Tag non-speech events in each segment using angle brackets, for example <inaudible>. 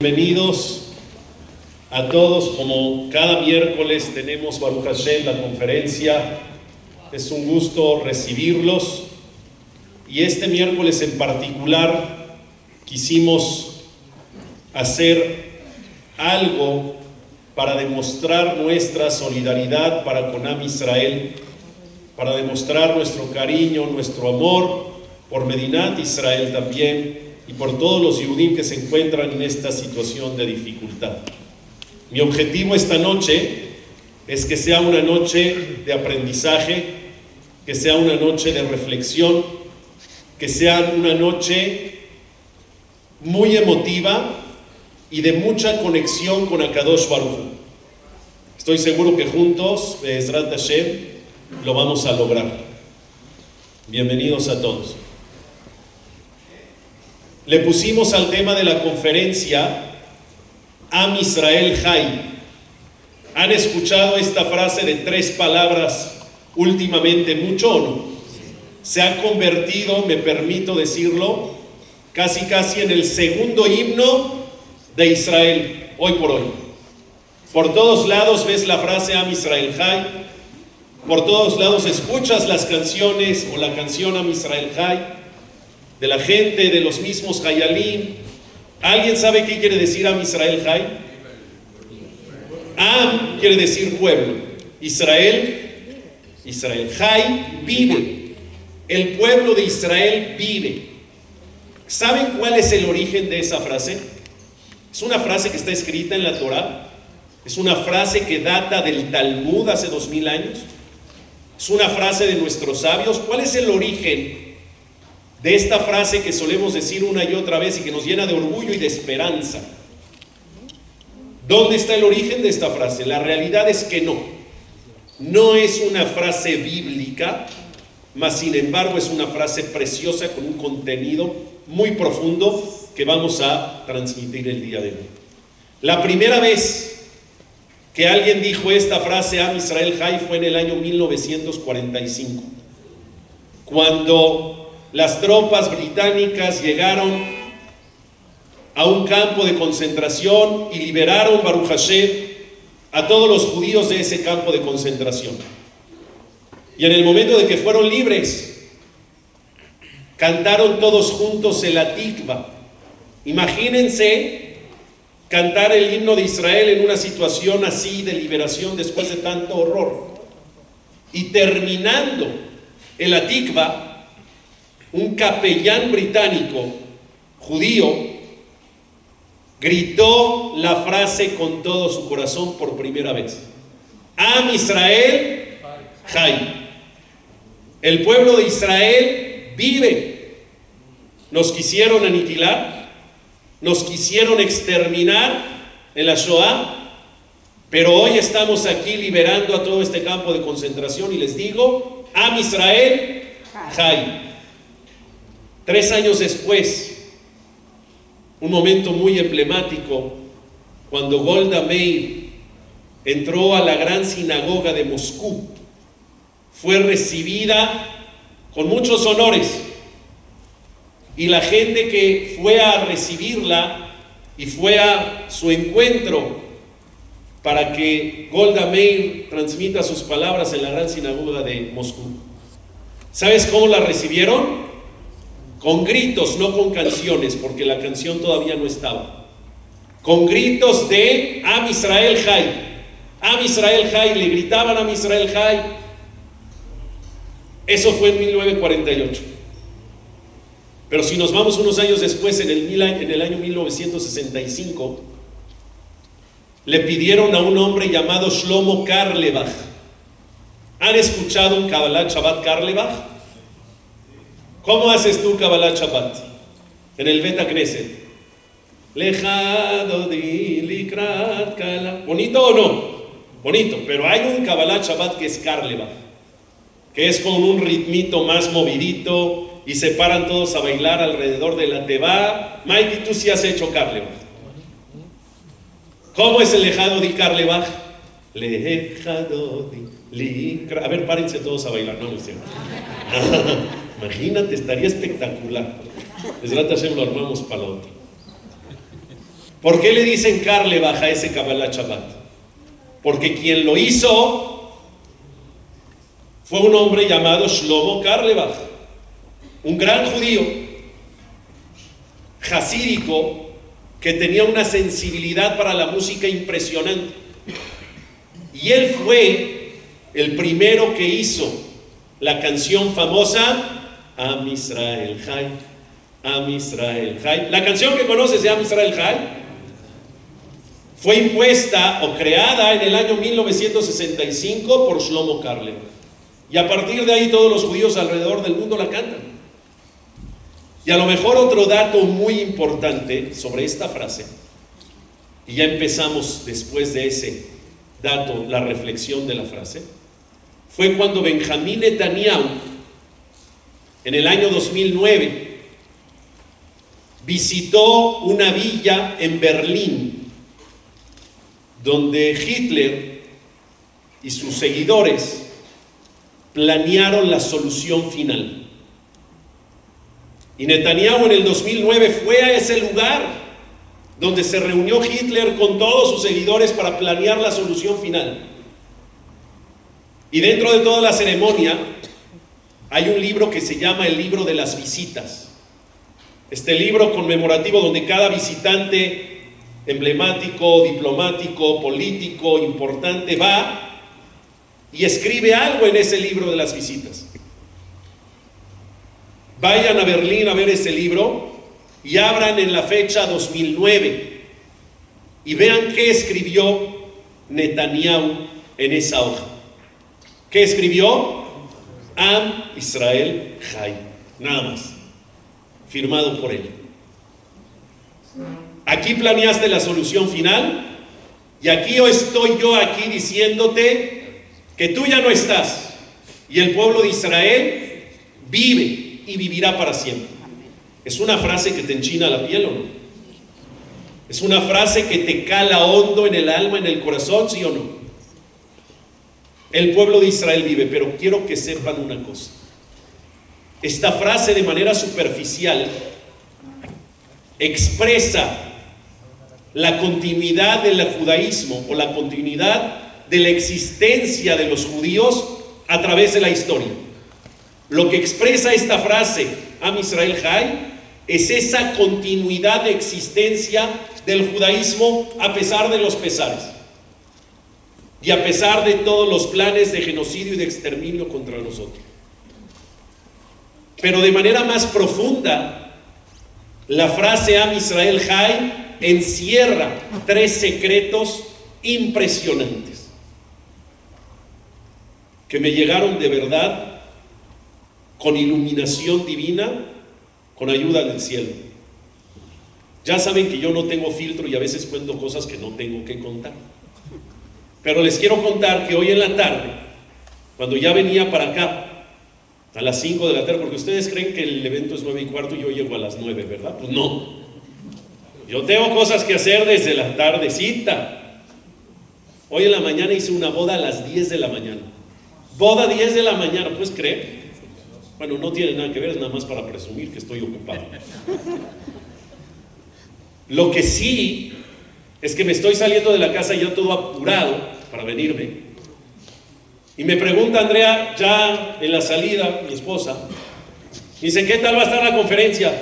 Bienvenidos a todos, como cada miércoles tenemos Baruch Hashem, la conferencia, es un gusto recibirlos. Y este miércoles en particular quisimos hacer algo para demostrar nuestra solidaridad para con Am Israel, para demostrar nuestro cariño, nuestro amor por Medinat Israel también y por todos los Yudim que se encuentran en esta situación de dificultad. Mi objetivo esta noche es que sea una noche de aprendizaje, que sea una noche de reflexión, que sea una noche muy emotiva y de mucha conexión con Akadosh Baruch. Estoy seguro que juntos, Bezrat Hashem, lo vamos a lograr. Bienvenidos a todos. Le pusimos al tema de la conferencia Am Israel Jai. ¿Han escuchado esta frase de tres palabras últimamente mucho o no? Se ha convertido, me permito decirlo, casi casi en el segundo himno de Israel, hoy por hoy. Por todos lados ves la frase Am Israel Jai, por todos lados escuchas las canciones o la canción Am Israel Jai de la gente, de los mismos Hayalim. ¿Alguien sabe qué quiere decir Am Israel Hay? Am quiere decir pueblo. Israel, Israel. Hay vive. El pueblo de Israel vive. ¿Saben cuál es el origen de esa frase? Es una frase que está escrita en la Torah. Es una frase que data del Talmud hace dos mil años. Es una frase de nuestros sabios. ¿Cuál es el origen de esta frase que solemos decir una y otra vez y que nos llena de orgullo y de esperanza. ¿Dónde está el origen de esta frase? La realidad es que no. No es una frase bíblica, mas sin embargo es una frase preciosa con un contenido muy profundo que vamos a transmitir el día de hoy. La primera vez que alguien dijo esta frase a Israel Jai fue en el año 1945, cuando las tropas británicas llegaron a un campo de concentración y liberaron Baruch Hashem a todos los judíos de ese campo de concentración. Y en el momento de que fueron libres, cantaron todos juntos el Atikva. Imagínense cantar el himno de Israel en una situación así de liberación después de tanto horror. Y terminando el Atikva, un capellán británico judío gritó la frase con todo su corazón por primera vez. Am Israel, Jai. El pueblo de Israel vive. Nos quisieron aniquilar, nos quisieron exterminar en la Shoah, pero hoy estamos aquí liberando a todo este campo de concentración y les digo, Am Israel, Jai. Tres años después, un momento muy emblemático, cuando Golda Meir entró a la gran sinagoga de Moscú, fue recibida con muchos honores. Y la gente que fue a recibirla y fue a su encuentro para que Golda Meir transmita sus palabras en la gran sinagoga de Moscú. ¿Sabes cómo la recibieron? Con gritos, no con canciones, porque la canción todavía no estaba. Con gritos de Am Israel Jai. Am Israel Jai, le gritaban a Israel Jai. Eso fue en 1948. Pero si nos vamos unos años después, en el, en el año 1965, le pidieron a un hombre llamado Shlomo Karlebach. ¿Han escuchado un Kabbalah Shabbat Karlebach? ¿Cómo haces tú Kabbalah Shabbat? En el Beta Knesset. Lejado likrat kala. ¿Bonito o no? Bonito, pero hay un Kabbalah Shabbat que es Karleba, que es con un ritmito más movidito y se paran todos a bailar alrededor de la Teba. Mikey, tú sí has hecho Karleba. ¿Cómo es el lejado di Karleba? Lejado di likrat. A ver, párense todos a bailar, no, no <laughs> Imagínate, estaría espectacular. Desde Hashem lo armamos para la otra. ¿Por qué le dicen Carle baja ese Kabbalah Shabbat? Porque quien lo hizo fue un hombre llamado Shlomo Karlebach, un gran judío, jasídico, que tenía una sensibilidad para la música impresionante. Y él fue el primero que hizo la canción famosa Am Israel Jai, Am Israel Jai. La canción que conoces de Am Israel Jai fue impuesta o creada en el año 1965 por Shlomo Karle. Y a partir de ahí todos los judíos alrededor del mundo la cantan. Y a lo mejor otro dato muy importante sobre esta frase, y ya empezamos después de ese dato la reflexión de la frase, fue cuando Benjamín Netanyahu, en el año 2009, visitó una villa en Berlín donde Hitler y sus seguidores planearon la solución final. Y Netanyahu en el 2009 fue a ese lugar donde se reunió Hitler con todos sus seguidores para planear la solución final. Y dentro de toda la ceremonia hay un libro que se llama el libro de las visitas. Este libro conmemorativo donde cada visitante emblemático, diplomático, político, importante, va y escribe algo en ese libro de las visitas. Vayan a Berlín a ver ese libro y abran en la fecha 2009 y vean qué escribió Netanyahu en esa hoja. ¿Qué escribió? Am Israel Jai. Nada más. Firmado por él. Aquí planeaste la solución final y aquí estoy yo aquí diciéndote que tú ya no estás y el pueblo de Israel vive y vivirá para siempre. Es una frase que te enchina la piel o no? Es una frase que te cala hondo en el alma, en el corazón, sí o no? El pueblo de Israel vive, pero quiero que sepan una cosa. Esta frase de manera superficial expresa la continuidad del judaísmo o la continuidad de la existencia de los judíos a través de la historia. Lo que expresa esta frase, Am Israel Jai, es esa continuidad de existencia del judaísmo a pesar de los pesares y a pesar de todos los planes de genocidio y de exterminio contra nosotros. Pero de manera más profunda, la frase Am Israel Jai encierra tres secretos impresionantes que me llegaron de verdad con iluminación divina, con ayuda del cielo. Ya saben que yo no tengo filtro y a veces cuento cosas que no tengo que contar. Pero les quiero contar que hoy en la tarde, cuando ya venía para acá, a las 5 de la tarde, porque ustedes creen que el evento es 9 y cuarto y yo llego a las 9, ¿verdad? Pues no. Yo tengo cosas que hacer desde la tardecita. Hoy en la mañana hice una boda a las 10 de la mañana. Boda a 10 de la mañana, ¿puedes creer? Bueno, no tiene nada que ver, es nada más para presumir que estoy ocupado. Lo que sí es que me estoy saliendo de la casa ya todo apurado para venirme. Y me pregunta Andrea, ya en la salida, mi esposa, dice, ¿qué tal va a estar la conferencia?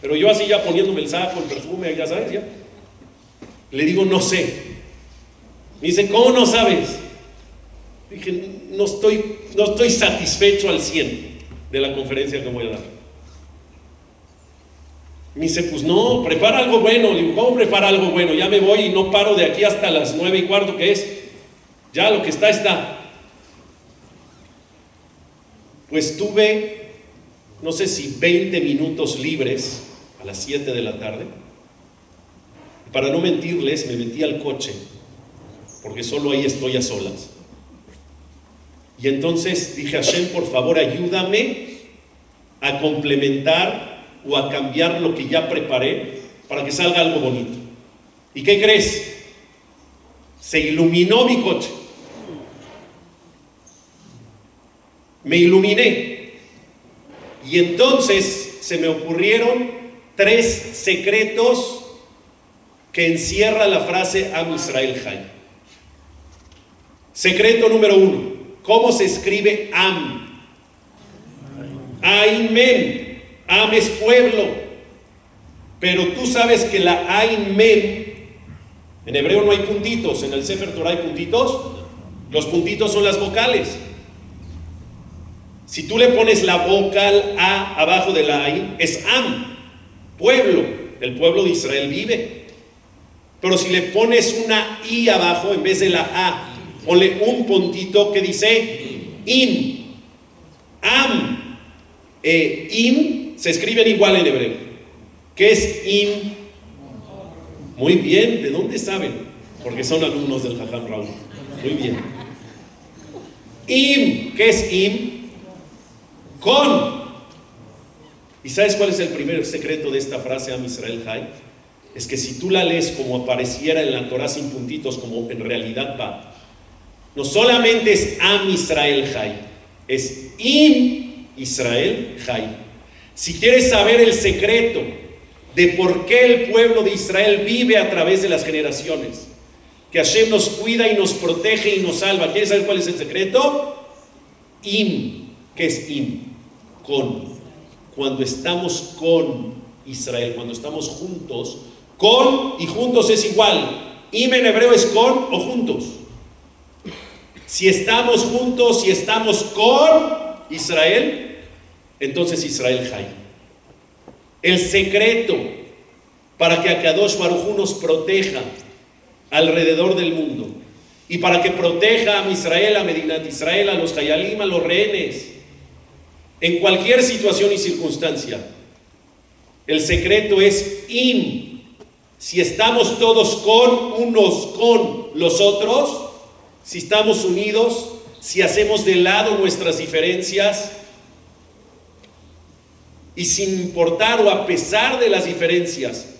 Pero yo así ya poniéndome el saco, el perfume, ya sabes, ya. Le digo, no sé. Me dice, ¿cómo no sabes? Dije, no estoy, no estoy satisfecho al 100 de la conferencia que voy a dar. Me dice, pues no, prepara algo bueno. Digo, ¿cómo prepara algo bueno? Ya me voy y no paro de aquí hasta las nueve y cuarto que es. Ya lo que está, está. Pues tuve, no sé si 20 minutos libres a las 7 de la tarde. Para no mentirles, me metí al coche, porque solo ahí estoy a solas. Y entonces dije, Hashem, por favor, ayúdame a complementar o a cambiar lo que ya preparé para que salga algo bonito. ¿Y qué crees? Se iluminó mi coche. Me iluminé. Y entonces se me ocurrieron tres secretos que encierra la frase Am Israel Hay. Secreto número uno. ¿Cómo se escribe Am? Aimem. Am es pueblo. Pero tú sabes que la Aimem, en hebreo no hay puntitos, en el Sefer Torah hay puntitos. Los puntitos son las vocales. Si tú le pones la vocal A abajo de la Ain, es Am, pueblo. El pueblo de Israel vive. Pero si le pones una I abajo en vez de la A, ponle un puntito que dice Im. Am. E im se escriben igual en hebreo. ¿Qué es Im? Muy bien, ¿de dónde saben? Porque son alumnos del Jajam Raúl. Muy bien. Im, ¿qué es Im? Con. ¿Y sabes cuál es el primer secreto de esta frase a Israel Hay? Es que si tú la lees como apareciera en la Torah sin puntitos, como en realidad va, no solamente es Am Israel Hay, es Im Israel Hay. Si quieres saber el secreto de por qué el pueblo de Israel vive a través de las generaciones, que Hashem nos cuida y nos protege y nos salva, ¿quieres saber cuál es el secreto? Im, ¿qué es Im? Con. Cuando estamos con Israel, cuando estamos juntos, con y juntos es igual. Im en hebreo es con o juntos. Si estamos juntos, si estamos con Israel, entonces Israel Jai. El secreto para que Akadosh Baruj nos proteja alrededor del mundo y para que proteja a Israel, a Medina Israel, a los Hayalim, a los rehenes, en cualquier situación y circunstancia. El secreto es in. Si estamos todos con unos con los otros, si estamos unidos, si hacemos de lado nuestras diferencias y sin importar o a pesar de las diferencias,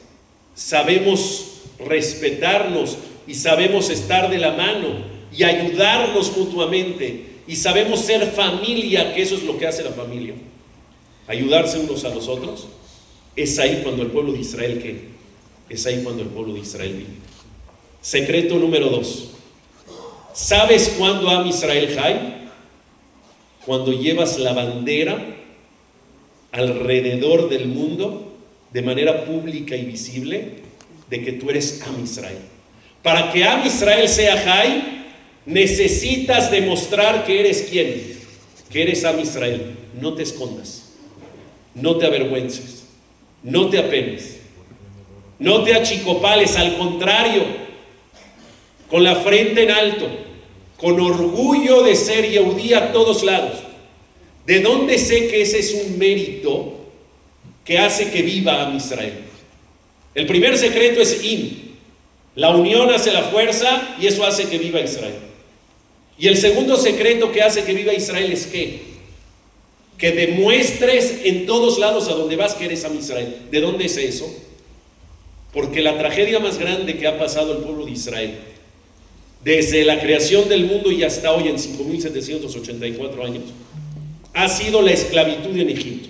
sabemos respetarnos y sabemos estar de la mano y ayudarnos mutuamente y sabemos ser familia, que eso es lo que hace la familia, ayudarse unos a los otros, es ahí cuando el pueblo de Israel que es ahí cuando el pueblo de Israel vive. Secreto número dos. ¿Sabes cuándo ama Israel Jai? Cuando llevas la bandera alrededor del mundo de manera pública y visible de que tú eres Am Israel. Para que Am Israel sea Jai, necesitas demostrar que eres quién, que eres Am Israel. No te escondas, no te avergüences, no te apenes, no te achicopales, al contrario, con la frente en alto, con orgullo de ser Yehudí a todos lados. ¿De dónde sé que ese es un mérito que hace que viva a Israel? El primer secreto es in. La unión hace la fuerza y eso hace que viva Israel. Y el segundo secreto que hace que viva Israel es que que demuestres en todos lados a donde vas que eres a Israel. ¿De dónde es eso? Porque la tragedia más grande que ha pasado el pueblo de Israel, desde la creación del mundo y hasta hoy en 5.784 años, ha sido la esclavitud en Egipto.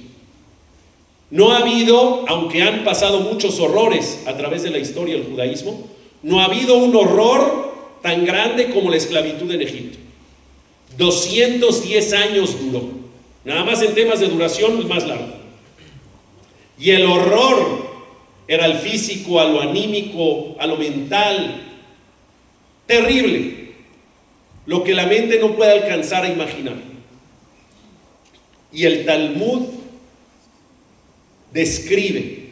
No ha habido, aunque han pasado muchos horrores a través de la historia del judaísmo, no ha habido un horror tan grande como la esclavitud en Egipto. 210 años duró. Nada más en temas de duración, más largo. Y el horror era al físico, a lo anímico, a lo mental. Terrible. Lo que la mente no puede alcanzar a imaginar. Y el Talmud describe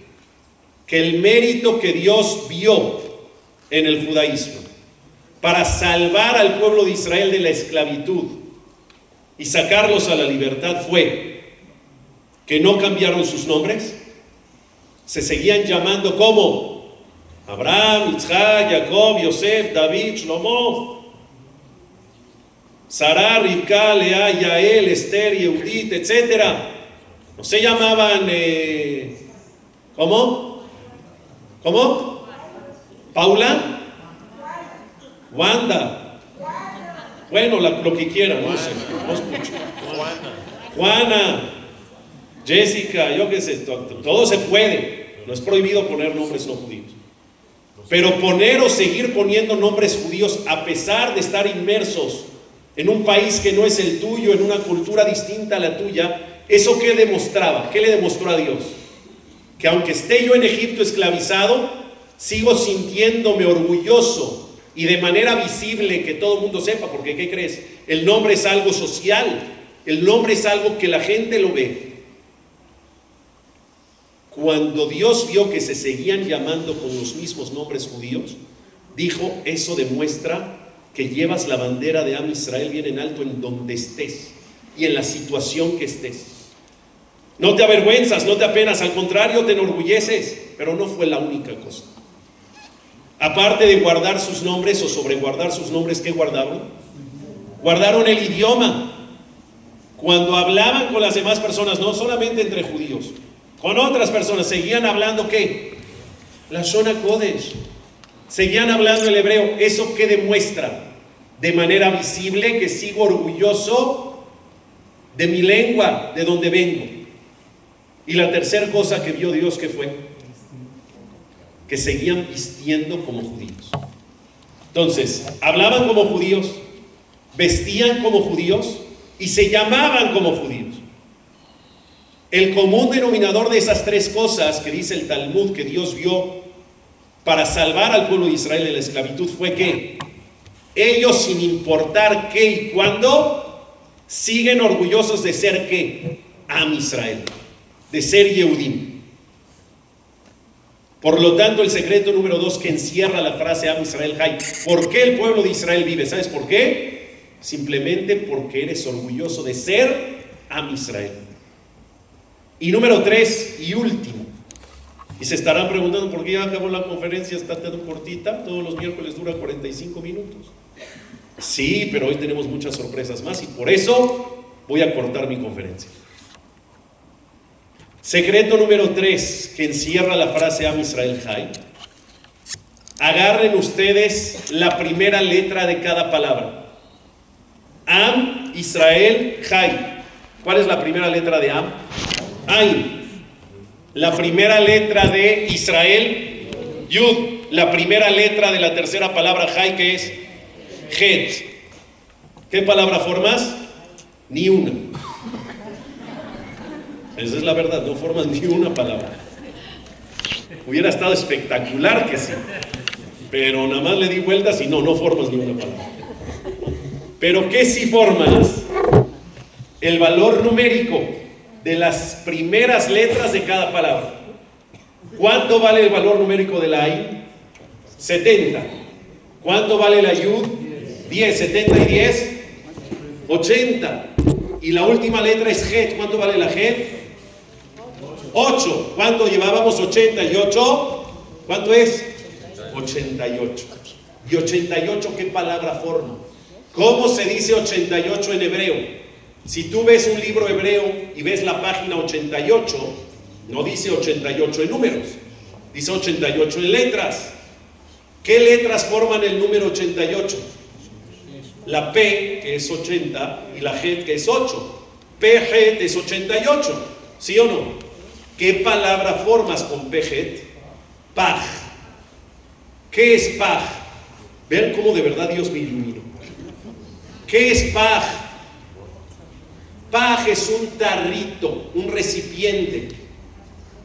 que el mérito que Dios vio en el judaísmo para salvar al pueblo de Israel de la esclavitud y sacarlos a la libertad fue que no cambiaron sus nombres, se seguían llamando como Abraham, Isaac, Jacob, Yosef, David, Shlomo, Sarah, Rivka, Lea, Yael, Esther, Yehudit, etc. No se llamaban, eh, ¿cómo? ¿Cómo? ¿Paula? Wanda. Bueno, lo que quieran, no sé, no escucho. Juana. Jessica, yo qué sé, todo, todo se puede. No es prohibido poner nombres no judíos. Pero poner o seguir poniendo nombres judíos a pesar de estar inmersos en un país que no es el tuyo, en una cultura distinta a la tuya, ¿eso qué demostraba? ¿Qué le demostró a Dios? Que aunque esté yo en Egipto esclavizado, sigo sintiéndome orgulloso y de manera visible que todo el mundo sepa, porque ¿qué crees? El nombre es algo social, el nombre es algo que la gente lo ve. Cuando Dios vio que se seguían llamando con los mismos nombres judíos, dijo, eso demuestra que llevas la bandera de Am Israel bien en alto en donde estés y en la situación que estés. No te avergüenzas, no te apenas, al contrario, te enorgulleces, pero no fue la única cosa. Aparte de guardar sus nombres o sobreguardar sus nombres, ¿qué guardaron? Guardaron el idioma. Cuando hablaban con las demás personas, no solamente entre judíos, con otras personas, seguían hablando qué? La Shona Kodesh. Seguían hablando el hebreo. ¿Eso qué demuestra? De manera visible que sigo orgulloso de mi lengua, de donde vengo. Y la tercera cosa que vio Dios que fue que seguían vistiendo como judíos. Entonces, hablaban como judíos, vestían como judíos y se llamaban como judíos. El común denominador de esas tres cosas que dice el Talmud que Dios vio para salvar al pueblo de Israel de la esclavitud fue que ellos sin importar qué y cuándo siguen orgullosos de ser qué? Am Israel, de ser Yehudim. Por lo tanto, el secreto número dos que encierra la frase Am Israel Hay, ¿por qué el pueblo de Israel vive? ¿Sabes por qué? Simplemente porque eres orgulloso de ser Am Israel. Y número tres y último. Y se estarán preguntando por qué ya acabó la conferencia, está tan cortita, todos los miércoles dura 45 minutos. Sí, pero hoy tenemos muchas sorpresas más y por eso voy a cortar mi conferencia. Secreto número tres que encierra la frase Am Israel Hay. Agarren ustedes la primera letra de cada palabra. Am Israel Hay. ¿Cuál es la primera letra de Am? Ain. La primera letra de Israel, Yud. La primera letra de la tercera palabra Hay, que es Het. ¿Qué palabra formas? Ni una. Esa es la verdad, no formas ni una palabra. Hubiera estado espectacular que sí. Pero nada más le di vueltas y no, no formas ni una palabra. Pero ¿qué si formas? El valor numérico de las primeras letras de cada palabra. ¿Cuánto vale el valor numérico de la I? 70. ¿Cuánto vale la Yud? 10. 70 y 10. 80. Y la última letra es Het. ¿Cuánto vale la Het? 8. ¿Cuánto llevábamos? 88. ¿Cuánto es? 88. ¿Y 88 qué palabra forma? ¿Cómo se dice 88 en hebreo? Si tú ves un libro hebreo y ves la página 88, no dice 88 en números, dice 88 en letras. ¿Qué letras forman el número 88? La P, que es 80, y la G, que es 8. PG es 88, ¿sí o no? ¿Qué palabra formas con PG? Paj. ¿Qué es Paj? Vean cómo de verdad Dios me iluminó. ¿Qué es Paj? Paj es un tarrito, un recipiente,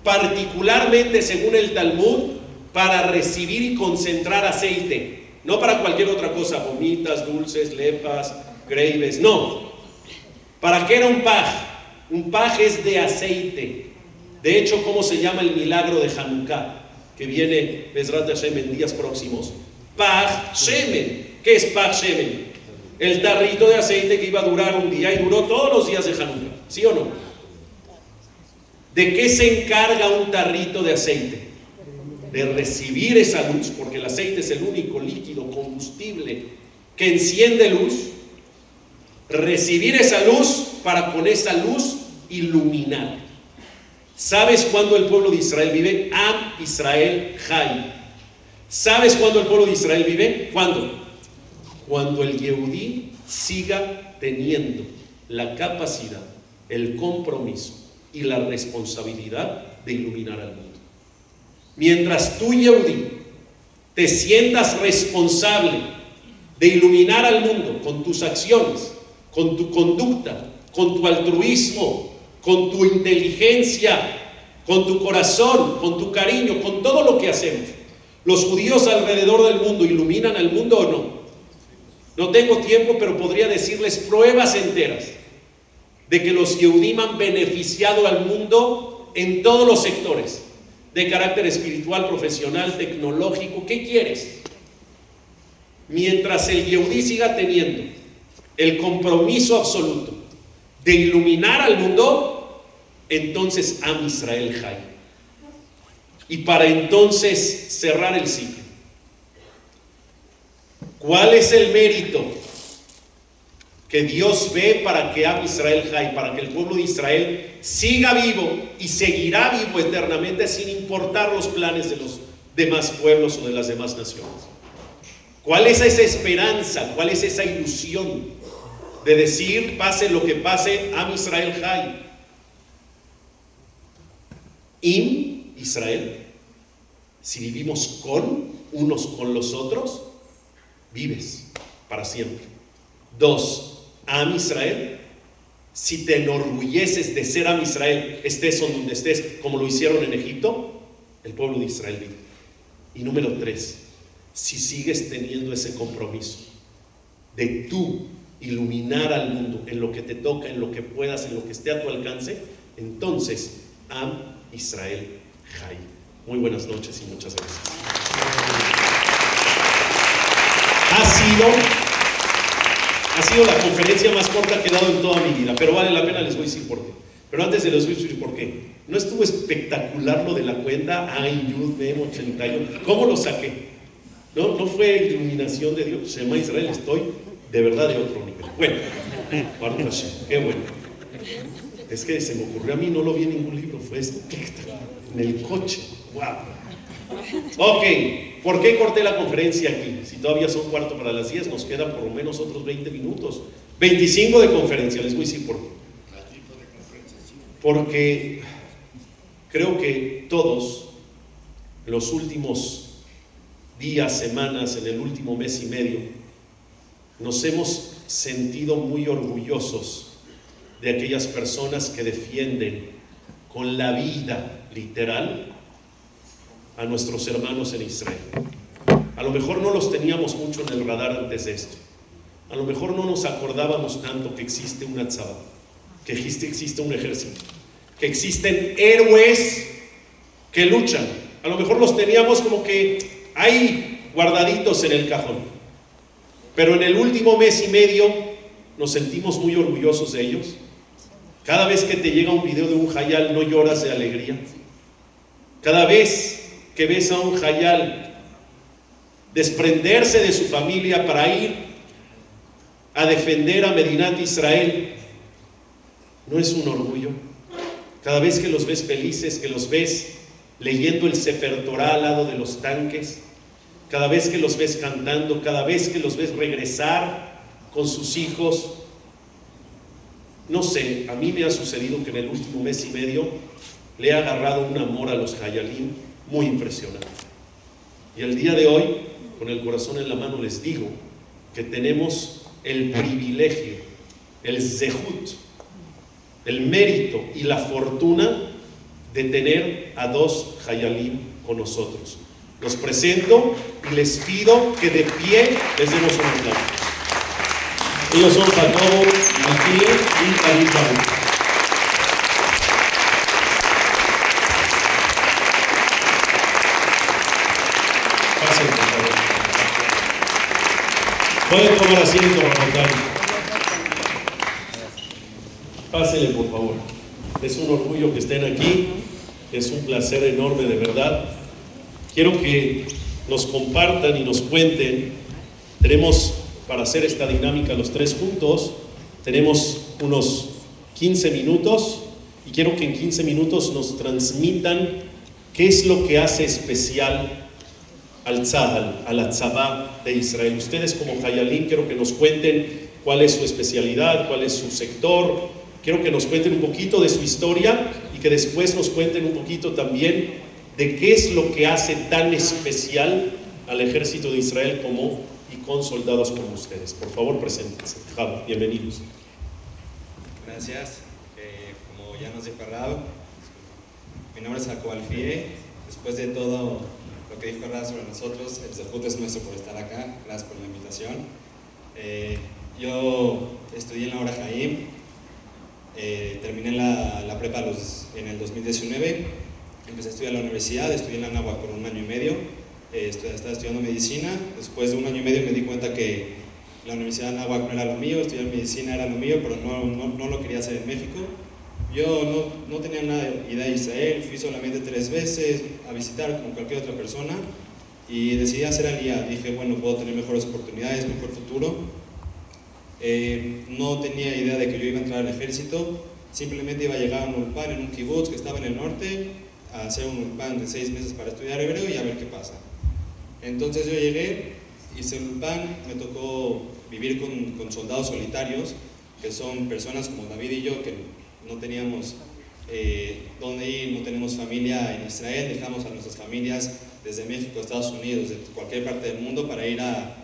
particularmente según el Talmud, para recibir y concentrar aceite, no para cualquier otra cosa, gomitas, dulces, lepas, greives, no. ¿Para qué era un paj? Un paj es de aceite. De hecho, ¿cómo se llama el milagro de Hanukkah? Que viene Besrat Hashem en días próximos. Paj. ¿Qué es Paj Shemen? el tarrito de aceite que iba a durar un día y duró todos los días de Hanukkah, ¿sí o no? ¿De qué se encarga un tarrito de aceite? De recibir esa luz, porque el aceite es el único líquido combustible que enciende luz. Recibir esa luz para con esa luz iluminar. ¿Sabes cuándo el pueblo de Israel vive? Am Israel Jai. ¿Sabes cuándo el pueblo de Israel vive? ¿Cuándo? cuando el Yehudí siga teniendo la capacidad, el compromiso y la responsabilidad de iluminar al mundo. Mientras tú, Yehudí, te sientas responsable de iluminar al mundo con tus acciones, con tu conducta, con tu altruismo, con tu inteligencia, con tu corazón, con tu cariño, con todo lo que hacemos. Los judíos alrededor del mundo iluminan al mundo o no. No tengo tiempo, pero podría decirles pruebas enteras de que los Yehudim han beneficiado al mundo en todos los sectores, de carácter espiritual, profesional, tecnológico. ¿Qué quieres? Mientras el Yehudí siga teniendo el compromiso absoluto de iluminar al mundo, entonces Am Israel Jai. Y para entonces cerrar el ciclo. ¿Cuál es el mérito que Dios ve para que Am Israel Jai, para que el pueblo de Israel siga vivo y seguirá vivo eternamente sin importar los planes de los demás pueblos o de las demás naciones? ¿Cuál es esa esperanza? ¿Cuál es esa ilusión de decir, pase lo que pase, Am Israel Jai? Im Israel. Si vivimos con unos con los otros, vives para siempre. Dos, Am Israel. Si te enorgulleces de ser Am Israel, estés donde estés, como lo hicieron en Egipto, el pueblo de Israel vive. Y número tres, si sigues teniendo ese compromiso de tú iluminar al mundo en lo que te toca, en lo que puedas, en lo que esté a tu alcance, entonces Am Israel Jai. Muy buenas noches y muchas gracias. Ha sido, ha sido la conferencia más corta que he dado en toda mi vida, pero vale la pena, les voy a decir por qué. Pero antes de les voy a decir por qué. No estuvo espectacular lo de la cuenta Ay, Yud, Mem, 81. ¿Cómo lo saqué? No, no fue iluminación de Dios. Se llama Israel, estoy de verdad de otro nivel. Bueno, <laughs> qué bueno. Es que se me ocurrió a mí, no lo vi en ningún libro, fue espectacular. En el coche. ¡Wow! Ok, ¿por qué corté la conferencia aquí? Si todavía son cuarto para las 10, nos quedan por lo menos otros 20 minutos. 25 de conferencia, les voy a decir por qué. Porque creo que todos, los últimos días, semanas, en el último mes y medio, nos hemos sentido muy orgullosos de aquellas personas que defienden con la vida literal a nuestros hermanos en Israel. A lo mejor no los teníamos mucho en el radar antes de esto. A lo mejor no nos acordábamos tanto que existe una tzaba, que existe, existe un ejército, que existen héroes que luchan. A lo mejor los teníamos como que ahí guardaditos en el cajón. Pero en el último mes y medio nos sentimos muy orgullosos de ellos. Cada vez que te llega un video de un hayal no lloras de alegría. Cada vez que ves a un hayal desprenderse de su familia para ir a defender a Medinat Israel, ¿no es un orgullo? Cada vez que los ves felices, que los ves leyendo el Sefer Torah al lado de los tanques, cada vez que los ves cantando, cada vez que los ves regresar con sus hijos, no sé, a mí me ha sucedido que en el último mes y medio le he agarrado un amor a los Hayalim muy impresionante. Y el día de hoy, con el corazón en la mano, les digo que tenemos el privilegio, el zehut, el mérito y la fortuna de tener a dos Hayalim con nosotros. Los presento y les pido que de pie les demos un aplauso. Ellos son Jacobo, Matías y por favor. Pueden tomar asiento, Rafael. Pásenle, por favor. Es un orgullo que estén aquí. Es un placer enorme, de verdad. Quiero que nos compartan y nos cuenten. Tenemos para hacer esta dinámica los tres juntos, tenemos unos 15 minutos y quiero que en 15 minutos nos transmitan qué es lo que hace especial al Tzahal, a la Tzabá de Israel. Ustedes como Hayalim quiero que nos cuenten cuál es su especialidad, cuál es su sector. Quiero que nos cuenten un poquito de su historia y que después nos cuenten un poquito también de qué es lo que hace tan especial al ejército de Israel como y con soldados como ustedes. Por favor, preséntense. bienvenidos. Gracias. Eh, como ya nos he hablado, mi nombre es Jacob Alfie. Después de todo lo que dijo Rada sobre nosotros, el Zahut es nuestro por estar acá. Gracias por la invitación. Eh, yo estudié en la hora Jaim, eh, terminé la, la prepa los, en el 2019, empecé a estudiar en la universidad, estudié en la por un año y medio, eh, estaba estudiando medicina, después de un año y medio me di cuenta que la Universidad de Anáhuac no era lo mío, estudiar medicina era lo mío, pero no, no, no lo quería hacer en México. Yo no, no, tenía nada de idea de Israel, fui solamente tres veces a visitar como cualquier otra persona y decidí hacer alía. Dije, bueno, puedo tener mejores oportunidades, mejor futuro. Eh, no tenía idea de que yo iba a entrar al ejército, simplemente iba a llegar a un ulpan en un kibutz que estaba en el norte, a hacer un ulpan de seis meses para estudiar hebreo y a ver qué pasa. Entonces yo llegué, hice un ulpan, me tocó vivir con, soldados solitarios, que son personas como David y yo, que no teníamos eh, dónde ir, no tenemos familia en Israel, dejamos a nuestras familias desde México, Estados Unidos, de cualquier parte del mundo para ir a,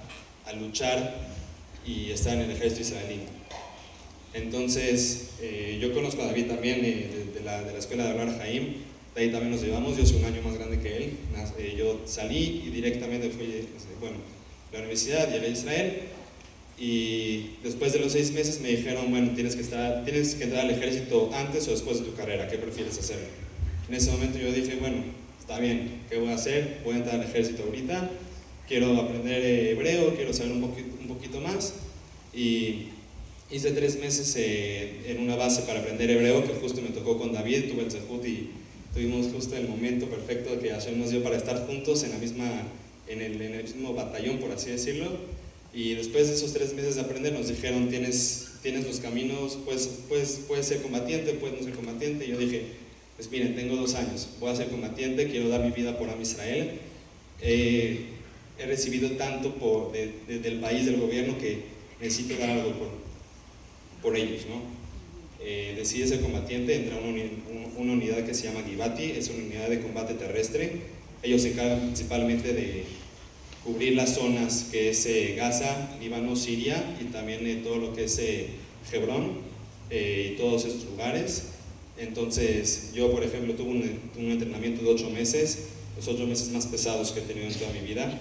luchar y estar en el ejército israelí. Entonces, eh, yo conozco a David también eh, de, la, escuela de hablar Jaim, de ahí también nos llevamos, yo soy un año más grande que él, eh, yo salí y directamente fui, bueno, a la universidad, llegué a Israel, y después de los seis meses me dijeron, bueno, tienes que, estar, tienes que entrar al ejército antes o después de tu carrera, ¿qué prefieres hacer? En ese momento yo dije, bueno, está bien, ¿qué voy a hacer? Voy a entrar al ejército ahorita, quiero aprender hebreo, quiero saber un poquito, un poquito más. Y hice tres meses eh, en una base para aprender hebreo, que justo me tocó con David, tuve el Zehut y tuvimos justo el momento perfecto que Hashem nos dio para estar juntos en, la misma, en, el, mismo batallón, por así decirlo y después de esos tres meses de aprender nos dijeron, tienes, tienes los caminos, puedes, puedes, puedes ser combatiente, puedes no ser combatiente. Y yo dije, pues miren, tengo dos años, voy a ser combatiente, quiero dar mi vida por Am Israel. Eh, he recibido tanto por, de, del país, del gobierno, que necesito dar algo por, por ellos, ¿no? Eh, decidí ser combatiente, entré a una, unidad que se llama Givati, es una unidad de combate terrestre. Ellos se encargan principalmente de cubrir las zonas que es eh, Gaza, Líbano, Siria y también eh, todo lo que es eh, Hebrón y todos esos lugares. Entonces yo, por ejemplo, tuve un, un, entrenamiento de ocho meses, los ocho meses más pesados que he tenido en toda mi vida,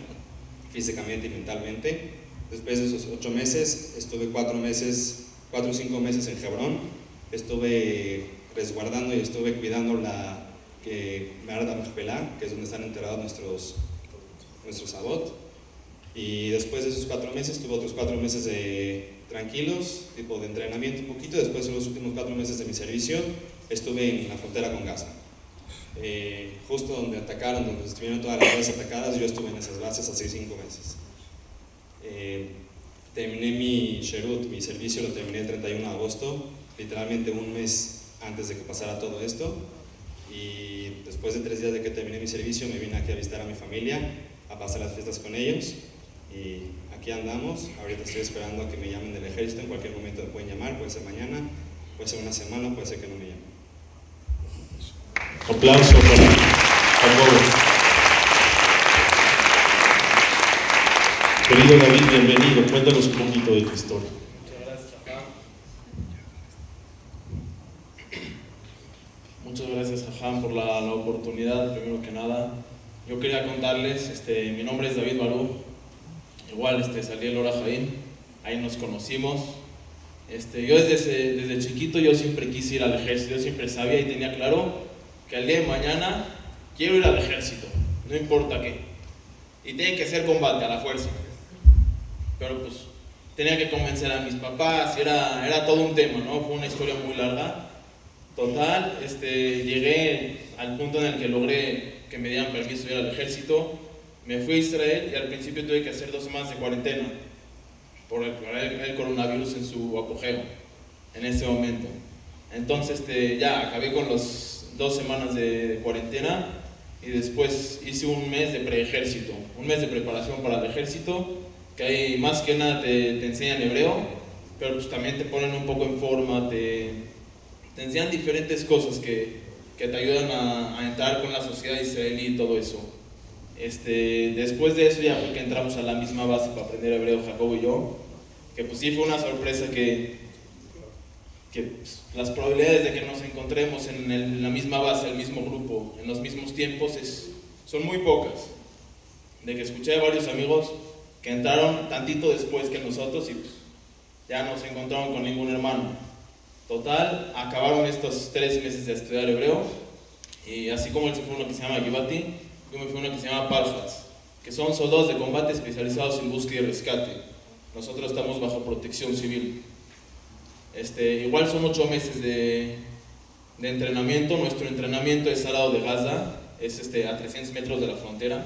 físicamente y mentalmente. Después de esos ocho meses, estuve cuatro meses, cuatro o cinco meses en Hebrón, estuve resguardando y estuve cuidando la que Merda que es donde están enterrados nuestros nuestro sabot. Y después de esos cuatro meses, tuve otros cuatro meses de tranquilos, tipo de entrenamiento un poquito. Después de los últimos cuatro meses de mi servicio, estuve en la frontera con Gaza. Eh, justo donde atacaron, donde estuvieron todas las bases atacadas, yo estuve en esas bases hace cinco meses. Eh, terminé mi Sherut, mi servicio lo terminé el 31 de agosto, literalmente un mes antes de que pasara todo esto. Y después de tres días de que terminé mi servicio, me vine aquí a visitar a mi familia a pasar las fiestas con ellos. Y aquí andamos. Ahorita estoy esperando a que me llamen del ejército. En cualquier momento me pueden llamar, puede ser mañana, puede ser una semana, puede ser que no me llamen. Aplauso para Querido David, bienvenido. Cuéntanos un poquito de tu historia. Muchas gracias, Muchas gracias, Jajam, por la, la oportunidad, primero que nada. Yo quería contarles, este, mi nombre es David Barú, igual este, salí el Hora Jaín, ahí nos conocimos. Este, yo desde, desde chiquito yo siempre quise ir al ejército, yo siempre sabía y tenía claro que al día de mañana quiero ir al ejército, no importa qué. Y tiene que ser combate a la fuerza. Pero pues tenía que convencer a mis papás, era, era todo un tema, ¿no? Fue una historia muy larga. Total, este, llegué al punto en el que logré que me dieran permiso de ir al ejército. Me fui a Israel y al principio tuve que hacer dos semanas de cuarentena por el, coronavirus en su apogeo en ese momento. Entonces este, ya acabé con las dos semanas de, cuarentena y después hice un mes de preejército, un mes de preparación para el ejército, que ahí más que nada te, te enseñan hebreo, pero pues también te ponen un poco en forma, te, te enseñan diferentes cosas que, que te ayudan a, a, entrar con la sociedad israelí y todo eso. Este, después de eso ya fue que entramos a la misma base para aprender hebreo, Jacobo y yo, que pues sí fue una sorpresa que, que pues, las probabilidades de que nos encontremos en, el- la misma base, el mismo grupo, en los mismos tiempos, es, son muy pocas. De que escuché a varios amigos que entraron tantito después que nosotros y pues, ya no se encontraron con ningún hermano. Total, acabaron estos tres meses de estudiar hebreo y así como él se fue uno que se llama Givati, yo me fui uno que se llama Palfats, que son soldados de combate especializados en búsqueda y rescate. Nosotros estamos bajo protección civil. Este, igual son ocho meses de, de entrenamiento. Nuestro entrenamiento es al lado de Gaza, es este, a 300 metros de la frontera.